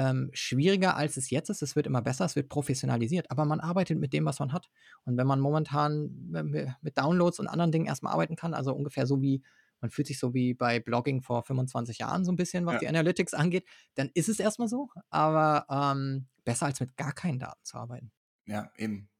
ähm, schwieriger als es jetzt ist. Es wird immer besser, es wird professionalisiert, aber man arbeitet mit dem, was man hat. Und wenn man momentan mit Downloads und anderen Dingen erstmal arbeiten kann, also ungefähr so wie, man fühlt sich so wie bei Blogging vor 25 Jahren so ein bisschen, was Ja. die Analytics angeht, dann ist es erstmal so, aber ähm, besser als mit gar keinen Daten zu arbeiten. Ja, eben.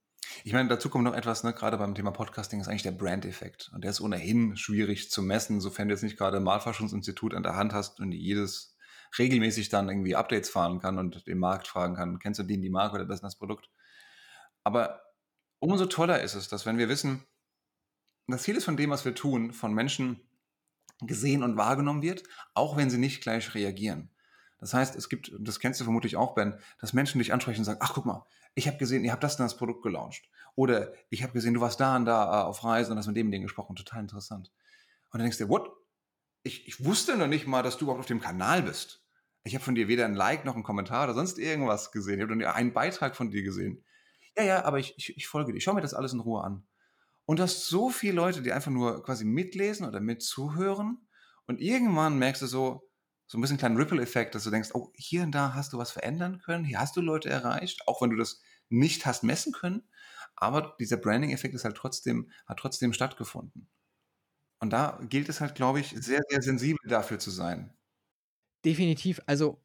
Ich meine, dazu kommt noch etwas, ne, gerade beim Thema Podcasting ist eigentlich der Brand-Effekt. Und der ist ohnehin schwierig zu messen, sofern du jetzt nicht gerade ein Malforschungsinstitut an der Hand hast und jedes regelmäßig dann irgendwie Updates fahren kann und den Markt fragen kann, kennst du den, die Marke oder das das Produkt? Aber umso toller ist es, dass wenn wir wissen, dass vieles von dem, was wir tun, von Menschen gesehen und wahrgenommen wird, auch wenn sie nicht gleich reagieren. Das heißt, es gibt, das kennst du vermutlich auch, Ben, dass Menschen dich ansprechen und sagen, ach guck mal, ich habe gesehen, ihr habt das und das Produkt gelauncht. Oder ich habe gesehen, du warst da und da äh, auf Reisen und hast mit dem und dem gesprochen, total interessant. Und dann denkst du dir, what? Ich, ich wusste noch nicht mal, dass du überhaupt auf dem Kanal bist. Ich habe von dir weder ein Like noch einen Kommentar oder sonst irgendwas gesehen. Ich habe nur einen Beitrag von dir gesehen. Ja, ja, aber ich, ich, ich folge dir. Ich schaue mir das alles in Ruhe an. Und du hast so viele Leute, die einfach nur quasi mitlesen oder mitzuhören. Und irgendwann merkst du so, so ein bisschen kleinen Ripple-Effekt, dass du denkst, oh, hier und da hast du was verändern können, hier hast du Leute erreicht, auch wenn du das nicht hast messen können. Aber dieser Branding-Effekt ist halt trotzdem, hat trotzdem stattgefunden. Und da gilt es halt, glaube ich, sehr, sehr sensibel dafür zu sein. Definitiv. Also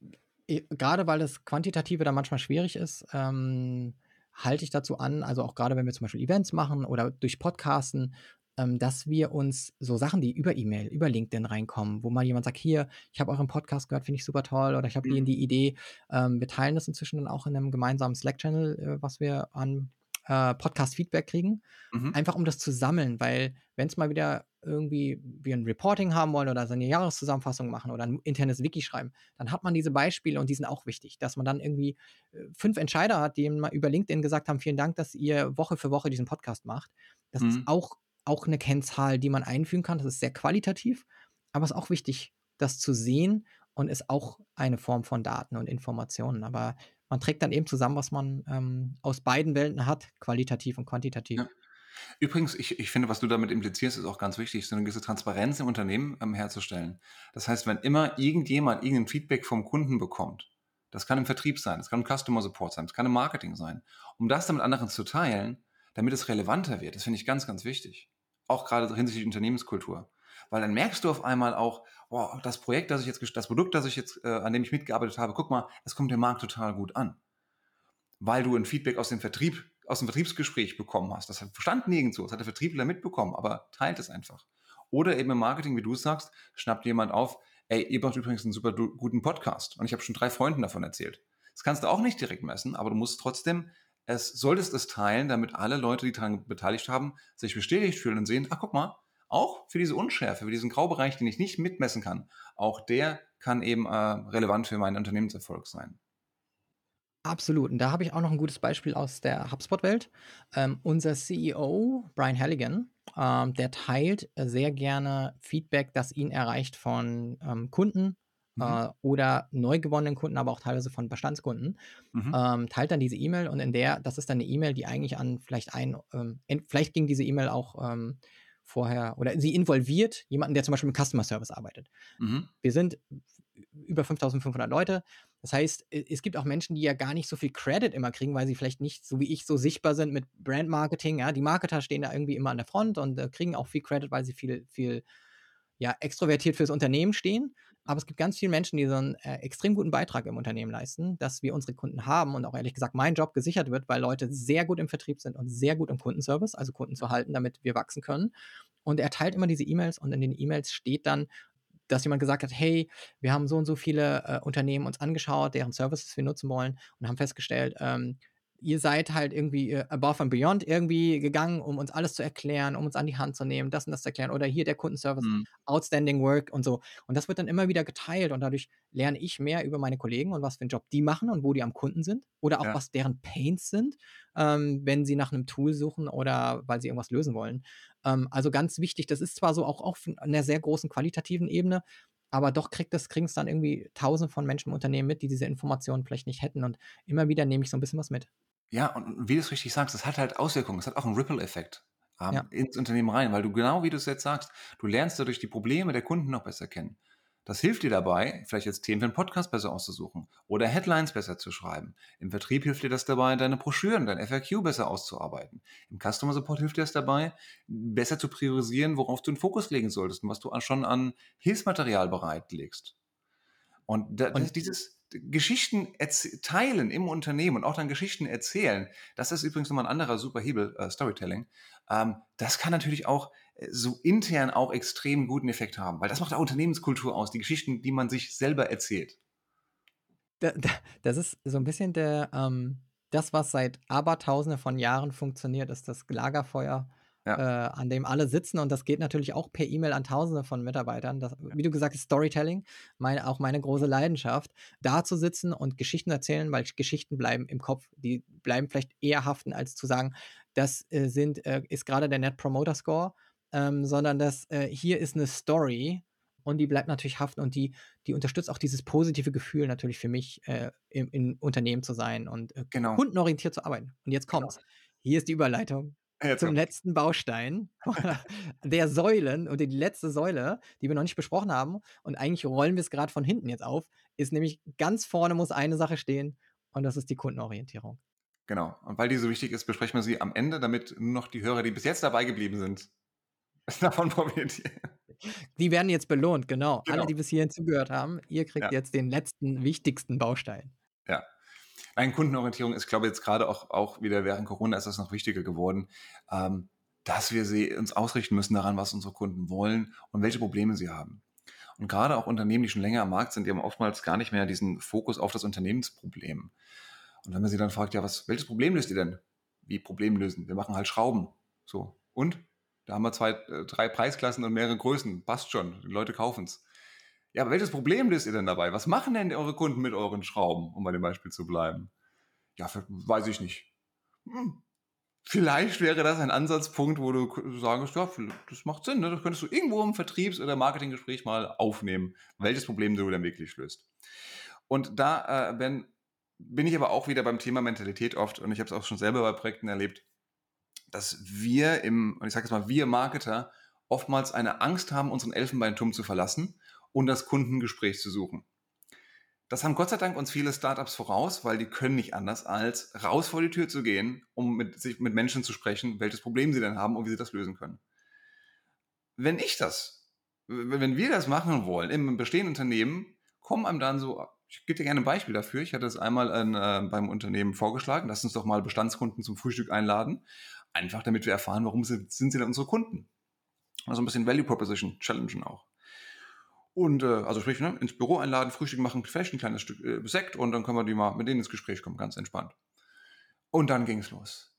gerade weil das Quantitative da manchmal schwierig ist, ähm, halte ich dazu an, also auch gerade wenn wir zum Beispiel Events machen oder durch Podcasten, ähm, dass wir uns so Sachen, die über E-Mail, über LinkedIn reinkommen, wo mal jemand sagt, hier, ich habe euren Podcast gehört, finde ich super toll oder ich habe Mhm. die Idee. Ähm, wir teilen das inzwischen dann auch in einem gemeinsamen Slack-Channel, äh, was wir an äh, Podcast-Feedback kriegen. Mhm. Einfach um das zu sammeln, weil wenn es mal wieder irgendwie wir ein Reporting haben wollen oder so eine Jahreszusammenfassung machen oder ein internes Wiki schreiben, dann hat man diese Beispiele und die sind auch wichtig, dass man dann irgendwie äh, fünf Entscheider hat, die mal über LinkedIn gesagt haben, vielen Dank, dass ihr Woche für Woche diesen Podcast macht. Das ist Mhm. auch, auch eine Kennzahl, die man einfügen kann. Das ist sehr qualitativ, aber es ist auch wichtig, das zu sehen und ist auch eine Form von Daten und Informationen. Aber man trägt dann eben zusammen, was man ähm, aus beiden Welten hat, qualitativ und quantitativ. Ja. Übrigens, ich, ich finde, was du damit implizierst, ist auch ganz wichtig, so eine gewisse Transparenz im Unternehmen ähm, herzustellen. Das heißt, wenn immer irgendjemand irgendein Feedback vom Kunden bekommt, das kann im Vertrieb sein, das kann im Customer Support sein, das kann im Marketing sein, um das dann mit anderen zu teilen, damit es relevanter wird, das finde ich ganz, ganz wichtig. Auch gerade hinsichtlich Unternehmenskultur. Weil dann merkst du auf einmal auch, wow, das Projekt, das ich jetzt, das Produkt, das ich jetzt, äh, an dem ich mitgearbeitet habe, guck mal, es kommt dem Markt total gut an. Weil du ein Feedback aus dem Vertrieb, aus dem Vertriebsgespräch bekommen hast. Das stand nirgendwo, das hat der Vertriebler mitbekommen, aber teilt es einfach. Oder eben im Marketing, wie du sagst, schnappt jemand auf, ey, ihr macht übrigens einen super guten Podcast. Und ich habe schon drei Freunden davon erzählt. Das kannst du auch nicht direkt messen, aber du musst trotzdem, es solltest es teilen, damit alle Leute, die daran beteiligt haben, sich bestätigt fühlen und sehen, ach guck mal, auch für diese Unschärfe, für diesen Graubereich, den ich nicht mitmessen kann, auch der kann eben äh, relevant für meinen Unternehmenserfolg sein. Absolut. Und da habe ich auch noch ein gutes Beispiel aus der HubSpot-Welt. Ähm, unser CEO, Brian Halligan, ähm, der teilt äh, sehr gerne Feedback, das ihn erreicht von ähm, Kunden Mhm. äh, oder neu gewonnenen Kunden, aber auch teilweise von Bestandskunden. Mhm. Ähm, teilt dann diese E-Mail und in der, das ist dann eine E-Mail, die eigentlich an vielleicht ein, ähm, vielleicht ging diese E-Mail auch ähm, vorher oder sie involviert jemanden, der zum Beispiel mit Customer Service arbeitet. Mhm. Wir sind über 5500 Leute. Das heißt, es gibt auch Menschen, die ja gar nicht so viel Credit immer kriegen, weil sie vielleicht nicht, so wie ich, so sichtbar sind mit Brand Marketing. Ja, die Marketer stehen da irgendwie immer an der Front und äh, kriegen auch viel Credit, weil sie viel, viel ja, extrovertiert fürs Unternehmen stehen. Aber es gibt ganz viele Menschen, die so einen äh, extrem guten Beitrag im Unternehmen leisten, dass wir unsere Kunden haben und auch ehrlich gesagt mein Job gesichert wird, weil Leute sehr gut im Vertrieb sind und sehr gut im Kundenservice, also Kunden zu halten, damit wir wachsen können. Und er teilt immer diese E-Mails und in den E-Mails steht dann, dass jemand gesagt hat, hey, wir haben so und so viele äh, Unternehmen uns angeschaut, deren Services wir nutzen wollen und haben festgestellt, ähm, ihr seid halt irgendwie äh, above and beyond irgendwie gegangen, um uns alles zu erklären, um uns an die Hand zu nehmen, das und das zu erklären oder hier der Kundenservice, Mhm. outstanding work und so. Und das wird dann immer wieder geteilt und dadurch lerne ich mehr über meine Kollegen und was für einen Job die machen und wo die am Kunden sind oder auch Ja. was deren Pains sind, ähm, wenn sie nach einem Tool suchen oder weil sie irgendwas lösen wollen. Ähm, also ganz wichtig, das ist zwar so auch auf einer sehr großen qualitativen Ebene, aber doch kriegt das, kriegen es dann irgendwie tausend von Menschen im Unternehmen mit, die diese Informationen vielleicht nicht hätten. Und immer wieder nehme ich so ein bisschen was mit. Ja, und wie du es richtig sagst, das hat halt Auswirkungen. Es hat auch einen Ripple-Effekt ähm, Ja. ins Unternehmen rein, weil du genau wie du es jetzt sagst, du lernst dadurch die Probleme der Kunden noch besser kennen. Das hilft dir dabei, vielleicht jetzt Themen für einen Podcast besser auszusuchen oder Headlines besser zu schreiben. Im Vertrieb hilft dir das dabei, deine Broschüren, dein FAQ besser auszuarbeiten. Im Customer Support hilft dir das dabei, besser zu priorisieren, worauf du den Fokus legen solltest und was du schon an Hilfsmaterial bereitlegst. Und, da, und dieses Geschichten teilen im Unternehmen und auch dann Geschichten erzählen, das ist übrigens nochmal ein anderer super Hebel, äh, Storytelling. Ähm, das kann natürlich auch äh, so intern auch extrem guten Effekt haben, weil das macht auch Unternehmenskultur aus, die Geschichten, die man sich selber erzählt. Da, da, das ist so ein bisschen der, ähm, das, was seit Abertausende von Jahren funktioniert, ist das Lagerfeuer ja. äh, an dem alle sitzen und das geht natürlich auch per E-Mail an Tausende von Mitarbeitern. Das, wie du gesagt hast, Storytelling, meine, auch meine große Leidenschaft, da zu sitzen und Geschichten erzählen, weil Geschichten bleiben im Kopf, die bleiben vielleicht eher haften, als zu sagen, das äh, sind, äh, ist gerade der Net Promoter Score, ähm, sondern das äh, hier ist eine Story und die bleibt natürlich haften und die, die unterstützt auch dieses positive Gefühl natürlich für mich, äh, im, im, Unternehmen zu sein und äh, genau. kundenorientiert zu arbeiten. Und jetzt kommt's. Genau. Hier ist die Überleitung Jetzt zum letzten Baustein der Säulen und die letzte Säule, die wir noch nicht besprochen haben. Und eigentlich rollen wir es gerade von hinten jetzt auf, ist nämlich ganz vorne muss eine Sache stehen und das ist die Kundenorientierung. Genau. Und weil die so wichtig ist, besprechen wir sie am Ende, damit nur noch die Hörer, die bis jetzt dabei geblieben sind, davon profitieren. Die werden jetzt belohnt, genau. genau. Alle, die bis hierhin zugehört haben, ihr kriegt ja. jetzt den letzten, wichtigsten Baustein. Ja. Nein, Kundenorientierung ist, glaube ich, jetzt gerade auch, auch wieder während Corona ist das noch wichtiger geworden, ähm, dass wir sie, uns ausrichten müssen daran, was unsere Kunden wollen und welche Probleme sie haben. Und gerade auch Unternehmen, die schon länger am Markt sind, die haben oftmals gar nicht mehr diesen Fokus auf das Unternehmensproblem. Und wenn man sie dann fragt, ja, was, welches Problem löst ihr denn? Wie Problem lösen? Wir machen halt Schrauben. So. Und? Da haben wir zwei, äh, drei Preisklassen und mehrere Größen. Passt schon. Die Leute kaufen es. Ja, aber welches Problem löst ihr denn dabei? Was machen denn eure Kunden mit euren Schrauben, um bei dem Beispiel zu bleiben? Ja, weiß ich nicht. Hm. Vielleicht wäre das ein Ansatzpunkt, wo du sagst, ja, das macht Sinn, ne? das könntest du irgendwo im Vertriebs- oder Marketinggespräch mal aufnehmen, welches Problem du denn wirklich löst. Und da äh, ben, bin ich aber auch wieder beim Thema Mentalität oft, und ich habe es auch schon selber bei Projekten erlebt, dass wir im, und ich sage jetzt mal, wir Marketer oftmals eine Angst haben, unseren Elfenbeinturm zu verlassen und das Kundengespräch zu suchen. Das haben Gott sei Dank uns viele Startups voraus, weil die können nicht anders, als raus vor die Tür zu gehen, um mit, sich mit Menschen zu sprechen, welches Problem sie denn haben und wie sie das lösen können. Wenn ich das, wenn wir das machen wollen im bestehenden Unternehmen, kommen einem dann so, ich gebe dir gerne ein Beispiel dafür. Ich hatte es einmal in, äh, beim Unternehmen vorgeschlagen, lass uns doch mal Bestandskunden zum Frühstück einladen, einfach damit wir erfahren, warum sie, sind sie denn unsere Kunden. Also ein bisschen Value Proposition challengen auch. Und äh, also sprich, ne, ins Büro einladen, Frühstück machen, vielleicht ein kleines Stück äh, Sekt und dann können wir die mal mit denen ins Gespräch kommen, ganz entspannt. Und dann ging es los.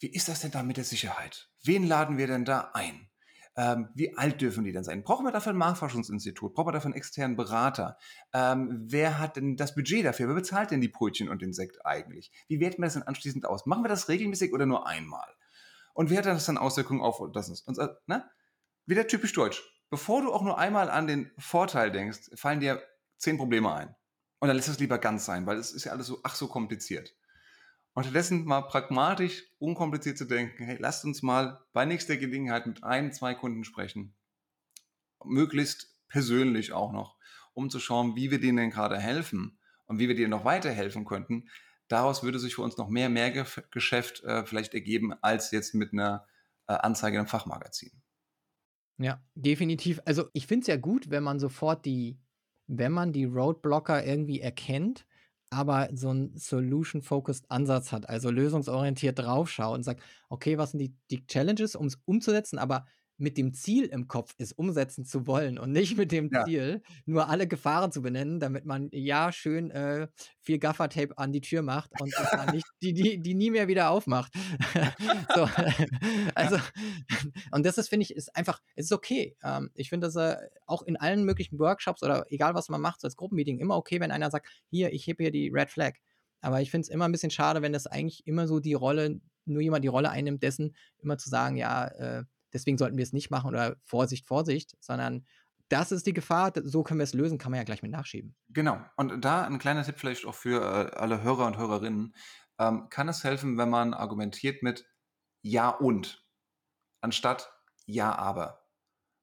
Wie ist das denn da mit der Sicherheit? Wen laden wir denn da ein? Ähm, wie alt dürfen die denn sein? Brauchen wir dafür ein Marktforschungsinstitut? Brauchen wir dafür einen externen Berater? Ähm, wer hat denn das Budget dafür? Wer bezahlt denn die Brötchen und den Sekt eigentlich? Wie werten wir das denn anschließend aus? Machen wir das regelmäßig oder nur einmal? Und wie hat das dann Auswirkungen auf das? Und, ne? Wieder typisch deutsch bevor du auch nur einmal an den Vorteil denkst, fallen dir zehn Probleme ein. Und dann lässt es lieber ganz sein, weil es ist ja alles so, ach so kompliziert. Und stattdessen mal pragmatisch, unkompliziert zu denken, hey, lasst uns mal bei nächster Gelegenheit mit ein, zwei Kunden sprechen. Möglichst persönlich auch noch, um zu schauen, wie wir denen denn gerade helfen und wie wir denen noch weiterhelfen könnten. Daraus würde sich für uns noch mehr Mehrgeschäft äh, vielleicht ergeben, als jetzt mit einer äh, Anzeige im Fachmagazin. Ja, definitiv. Also ich finde es ja gut, wenn man sofort die, wenn man die Roadblocker irgendwie erkennt, aber so einen Solution-Focused Ansatz hat, also lösungsorientiert draufschaut und sagt, okay, was sind die, die Challenges, um es umzusetzen, aber mit dem Ziel im Kopf ist, umsetzen zu wollen und nicht mit dem ja. Ziel, nur alle Gefahren zu benennen, damit man ja schön äh, viel Gaffertape an die Tür macht und nicht, die, die, die nie mehr wieder aufmacht. so, also, und das ist, finde ich, ist einfach, es ist okay. Ähm, ich finde das äh, auch in allen möglichen Workshops oder egal was man macht, so als Gruppenmeeting, immer okay, wenn einer sagt, hier, ich hebe hier die Red Flag. Aber ich finde es immer ein bisschen schade, wenn das eigentlich immer so die Rolle, nur jemand die Rolle einnimmt, dessen immer zu sagen, ja, äh, deswegen sollten wir es nicht machen oder Vorsicht, Vorsicht, sondern das ist die Gefahr, so können wir es lösen, kann man ja gleich mit nachschieben. Genau. Und da ein kleiner Tipp vielleicht auch für äh, alle Hörer und Hörerinnen. ähm, kann es helfen, wenn man argumentiert mit Ja und anstatt Ja aber.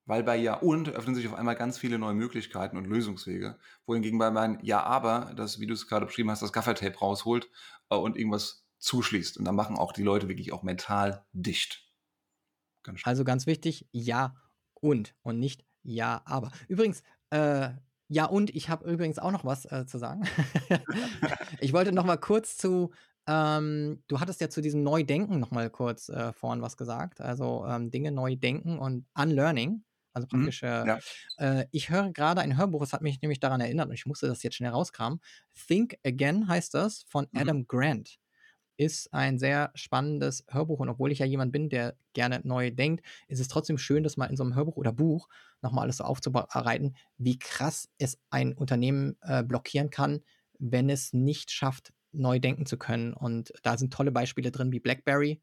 Weil bei Ja und öffnen sich auf einmal ganz viele neue Möglichkeiten und Lösungswege, wohingegen bei meinem Ja aber, das, wie du es gerade beschrieben hast, das Gaffertape rausholt äh, und irgendwas zuschließt. Und dann machen auch die Leute wirklich auch mental dicht. Ganz also ganz wichtig, Ja und und nicht Ja aber. Übrigens, äh, ja, und ich habe übrigens auch noch was äh, zu sagen. ich wollte noch mal kurz zu ähm, du hattest ja zu diesem Neudenken noch mal kurz äh, vorhin was gesagt. Also ähm, Dinge neu denken und Unlearning. Also Mhm, praktisch, äh, ja. äh, ich höre gerade ein Hörbuch, es hat mich nämlich daran erinnert und ich musste das jetzt schnell rauskramen. Think Again heißt das von Mhm. Adam Grant. Ist ein sehr spannendes Hörbuch und obwohl ich ja jemand bin, der gerne neu denkt, ist es trotzdem schön, das mal in so einem Hörbuch oder Buch noch mal alles so aufzubereiten, wie krass es ein Unternehmen äh, blockieren kann, wenn es nicht schafft, neu denken zu können. Und da sind tolle Beispiele drin wie BlackBerry,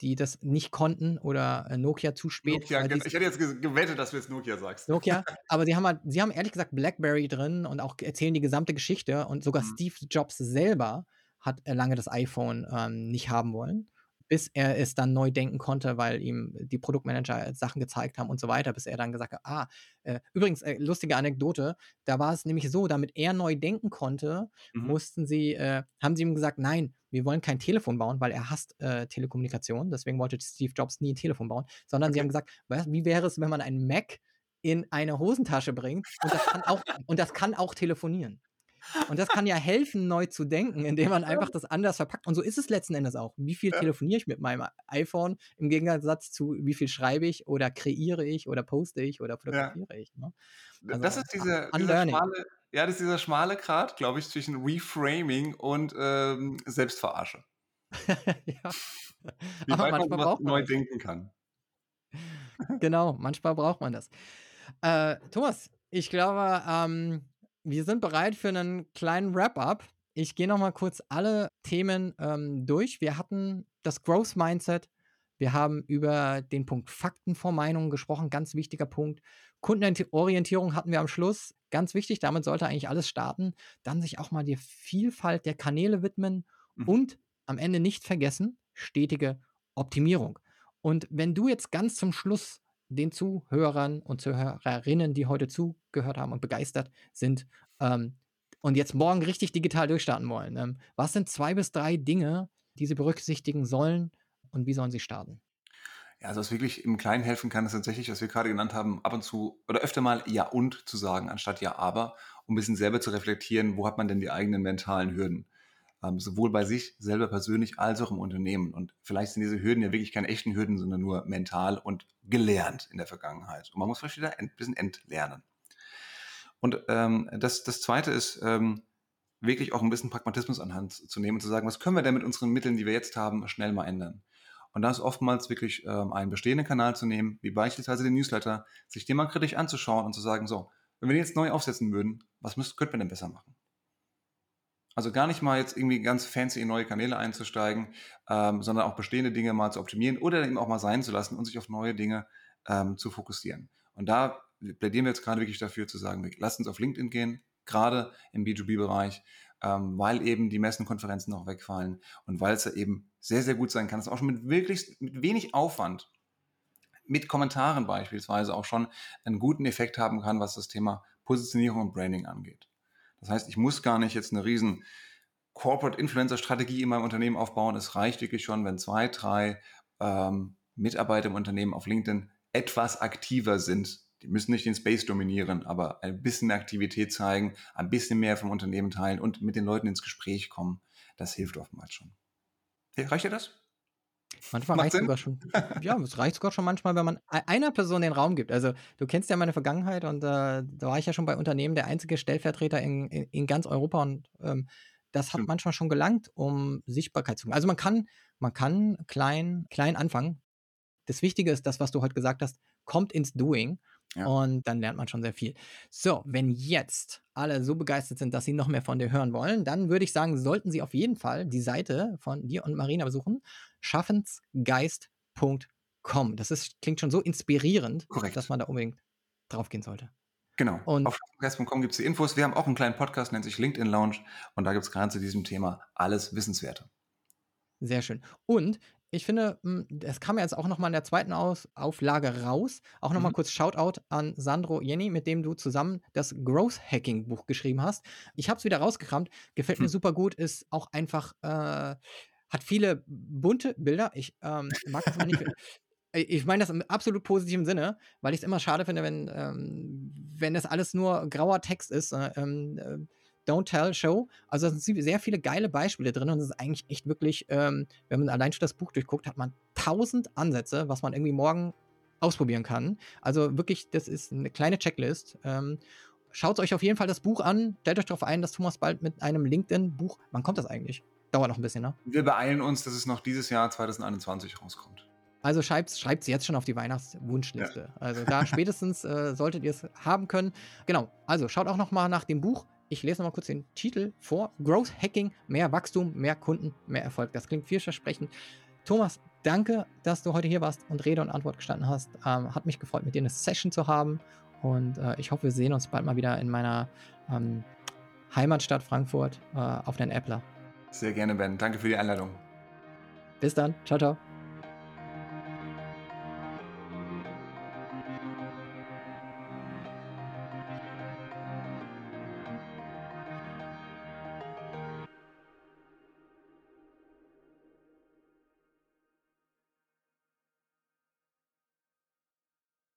die das nicht konnten oder äh, Nokia zu spät. Nokia, weil gen- die- ich hätte jetzt ge- gewettet, dass du jetzt Nokia sagst. Nokia, aber sie haben halt, sie haben ehrlich gesagt BlackBerry drin und auch erzählen die gesamte Geschichte und sogar Mhm. Steve Jobs selber hat äh, lange das iPhone ähm, nicht haben wollen, bis er es dann neu denken konnte, weil ihm die Produktmanager Sachen gezeigt haben und so weiter, bis er dann gesagt hat, ah, äh, übrigens, äh, lustige Anekdote, da war es nämlich so, damit er neu denken konnte, Mhm. mussten sie, äh, haben sie ihm gesagt, nein, wir wollen kein Telefon bauen, weil er hasst äh, Telekommunikation, deswegen wollte Steve Jobs nie ein Telefon bauen, sondern sie Okay. haben gesagt, was, wie wäre es, wenn man einen Mac in eine Hosentasche bringt und das kann auch, und das kann auch telefonieren. Und das kann ja helfen, neu zu denken, indem man einfach das anders verpackt. Und so ist es letzten Endes auch. Wie viel Ja. telefoniere ich mit meinem iPhone im Gegensatz zu, wie viel schreibe ich oder kreiere ich oder poste ich oder fotografiere ich. Ne? Also, das ist dieser, dieser Unlearning. schmale, ja, das ist dieser schmale Grad, glaube ich, zwischen Reframing und ähm, Selbstverarsche. ja. Wie Aber weit man manchmal was braucht man neu das. denken kann. Genau, manchmal braucht man das. Äh, Thomas, ich glaube, ähm, wir sind bereit für einen kleinen Wrap-up. Ich gehe noch mal kurz alle Themen ähm, durch. Wir hatten das Growth Mindset. Wir haben über den Punkt Fakten vor Meinungen gesprochen, ganz wichtiger Punkt. Kundenorientierung hatten wir am Schluss, ganz wichtig, damit sollte eigentlich alles starten. Dann sich auch mal der Vielfalt der Kanäle widmen Mhm. und am Ende nicht vergessen, stetige Optimierung. Und wenn du jetzt ganz zum Schluss den Zuhörern und Zuhörerinnen, die heute zugehört haben und begeistert sind, ähm, und jetzt morgen richtig digital durchstarten wollen, ähm, was sind zwei bis drei Dinge, die sie berücksichtigen sollen und wie sollen sie starten? Ja, also was wirklich im Kleinen helfen kann, ist tatsächlich, was wir gerade genannt haben, ab und zu oder öfter mal Ja und zu sagen, anstatt Ja aber, um ein bisschen selber zu reflektieren, wo hat man denn die eigenen mentalen Hürden. Ähm, sowohl bei sich selber persönlich als auch im Unternehmen. Und vielleicht sind diese Hürden ja wirklich keine echten Hürden, sondern nur mental und gelernt in der Vergangenheit. Und man muss vielleicht wieder ein bisschen entlernen. Und ähm, das, das Zweite ist, ähm, wirklich auch ein bisschen Pragmatismus anhand zu nehmen und zu sagen, was können wir denn mit unseren Mitteln, die wir jetzt haben, schnell mal ändern. Und da ist oftmals wirklich ähm, einen bestehenden Kanal zu nehmen, wie beispielsweise den Newsletter, sich den mal kritisch anzuschauen und zu sagen, so, wenn wir den jetzt neu aufsetzen würden, was müsst, könnten wir denn besser machen? Also gar nicht mal jetzt irgendwie ganz fancy in neue Kanäle einzusteigen, ähm, sondern auch bestehende Dinge mal zu optimieren oder eben auch mal sein zu lassen und sich auf neue Dinge ähm, zu fokussieren. Und da plädieren wir jetzt gerade wirklich dafür zu sagen, lasst uns auf LinkedIn gehen, gerade im B2B-Bereich, ähm, weil eben die Messenkonferenzen noch wegfallen und weil es ja eben sehr, sehr gut sein kann, dass auch schon mit wirklich mit wenig Aufwand, mit Kommentaren beispielsweise auch schon einen guten Effekt haben kann, was das Thema Positionierung und Branding angeht. Das heißt, ich muss gar nicht jetzt eine riesen Corporate Influencer Strategie in meinem Unternehmen aufbauen. Es reicht wirklich schon, wenn zwei, drei ähm, Mitarbeiter im Unternehmen auf LinkedIn etwas aktiver sind. Die müssen nicht den Space dominieren, aber ein bisschen mehr Aktivität zeigen, ein bisschen mehr vom Unternehmen teilen und mit den Leuten ins Gespräch kommen. Das hilft oftmals schon. Reicht dir das? Manchmal Macht reicht Sinn? sogar schon. Ja, es reicht sogar schon manchmal, wenn man einer Person den Raum gibt. Also du kennst ja meine Vergangenheit und äh, da war ich ja schon bei Unternehmen der einzige Stellvertreter in, in, in ganz Europa und ähm, das hat manchmal schon gelangt, um Sichtbarkeit zu machen. Also man kann, man kann klein, klein anfangen. Das Wichtige ist das, was du heute gesagt hast, kommt ins Doing Ja. und dann lernt man schon sehr viel. So, wenn jetzt alle so begeistert sind, dass sie noch mehr von dir hören wollen, dann würde ich sagen, sollten sie auf jeden Fall die Seite von dir und Marina besuchen, schaffensgeist.com. Das ist, klingt schon so inspirierend, Korrekt. dass man da unbedingt draufgehen sollte. Genau. Und- auf schaffensgeist.com gibt es die Infos. Wir haben auch einen kleinen Podcast, nennt sich LinkedIn Lounge und da gibt es gerade zu diesem Thema alles Wissenswerte. Sehr schön. Und ich finde, hm, es kam ja jetzt auch noch mal in der zweiten Aus Auflage raus. Auch noch mal Mhm. kurz Shoutout an Sandro Jenny, mit dem du zusammen das Growth Hacking Buch geschrieben hast. Ich habe es wieder rausgekramt, gefällt mir Hm. super gut, ist auch einfach, äh, hat viele bunte Bilder. Ich ähm, mag das immer nicht. Äh, Ich meine das im absolut positiven Sinne, weil ich es immer schade finde, wenn, ähm, wenn das alles nur grauer Text ist. Äh, ähm, äh, Don't Tell Show. Also da sind sehr viele geile Beispiele drin und es ist eigentlich echt wirklich, ähm, wenn man allein schon das Buch durchguckt, hat man tausend Ansätze, was man irgendwie morgen ausprobieren kann. Also wirklich, das ist eine kleine Checklist. Ähm, Schaut euch auf jeden Fall das Buch an. Stellt euch darauf ein, dass Thomas bald mit einem LinkedIn-Buch. Wann kommt das eigentlich? Dauert noch ein bisschen, ne? Wir beeilen uns, dass es noch dieses Jahr 2021 rauskommt. Also schreibt es jetzt schon auf die Weihnachtswunschliste. Also da spätestens äh, solltet ihr es haben können. Genau, also schaut auch noch mal nach dem Buch. Ich lese noch mal kurz den Titel vor. Growth Hacking, mehr Wachstum, mehr Kunden, mehr Erfolg. Das klingt vielversprechend. Thomas, danke, dass du heute hier warst und Rede und Antwort gestanden hast. Ähm, hat mich gefreut, mit dir eine Session zu haben. Und äh, ich hoffe, wir sehen uns bald mal wieder in meiner ähm, Heimatstadt Frankfurt äh, auf den Appler. Sehr gerne, Ben. Danke für die Einladung. Bis dann. Ciao, ciao.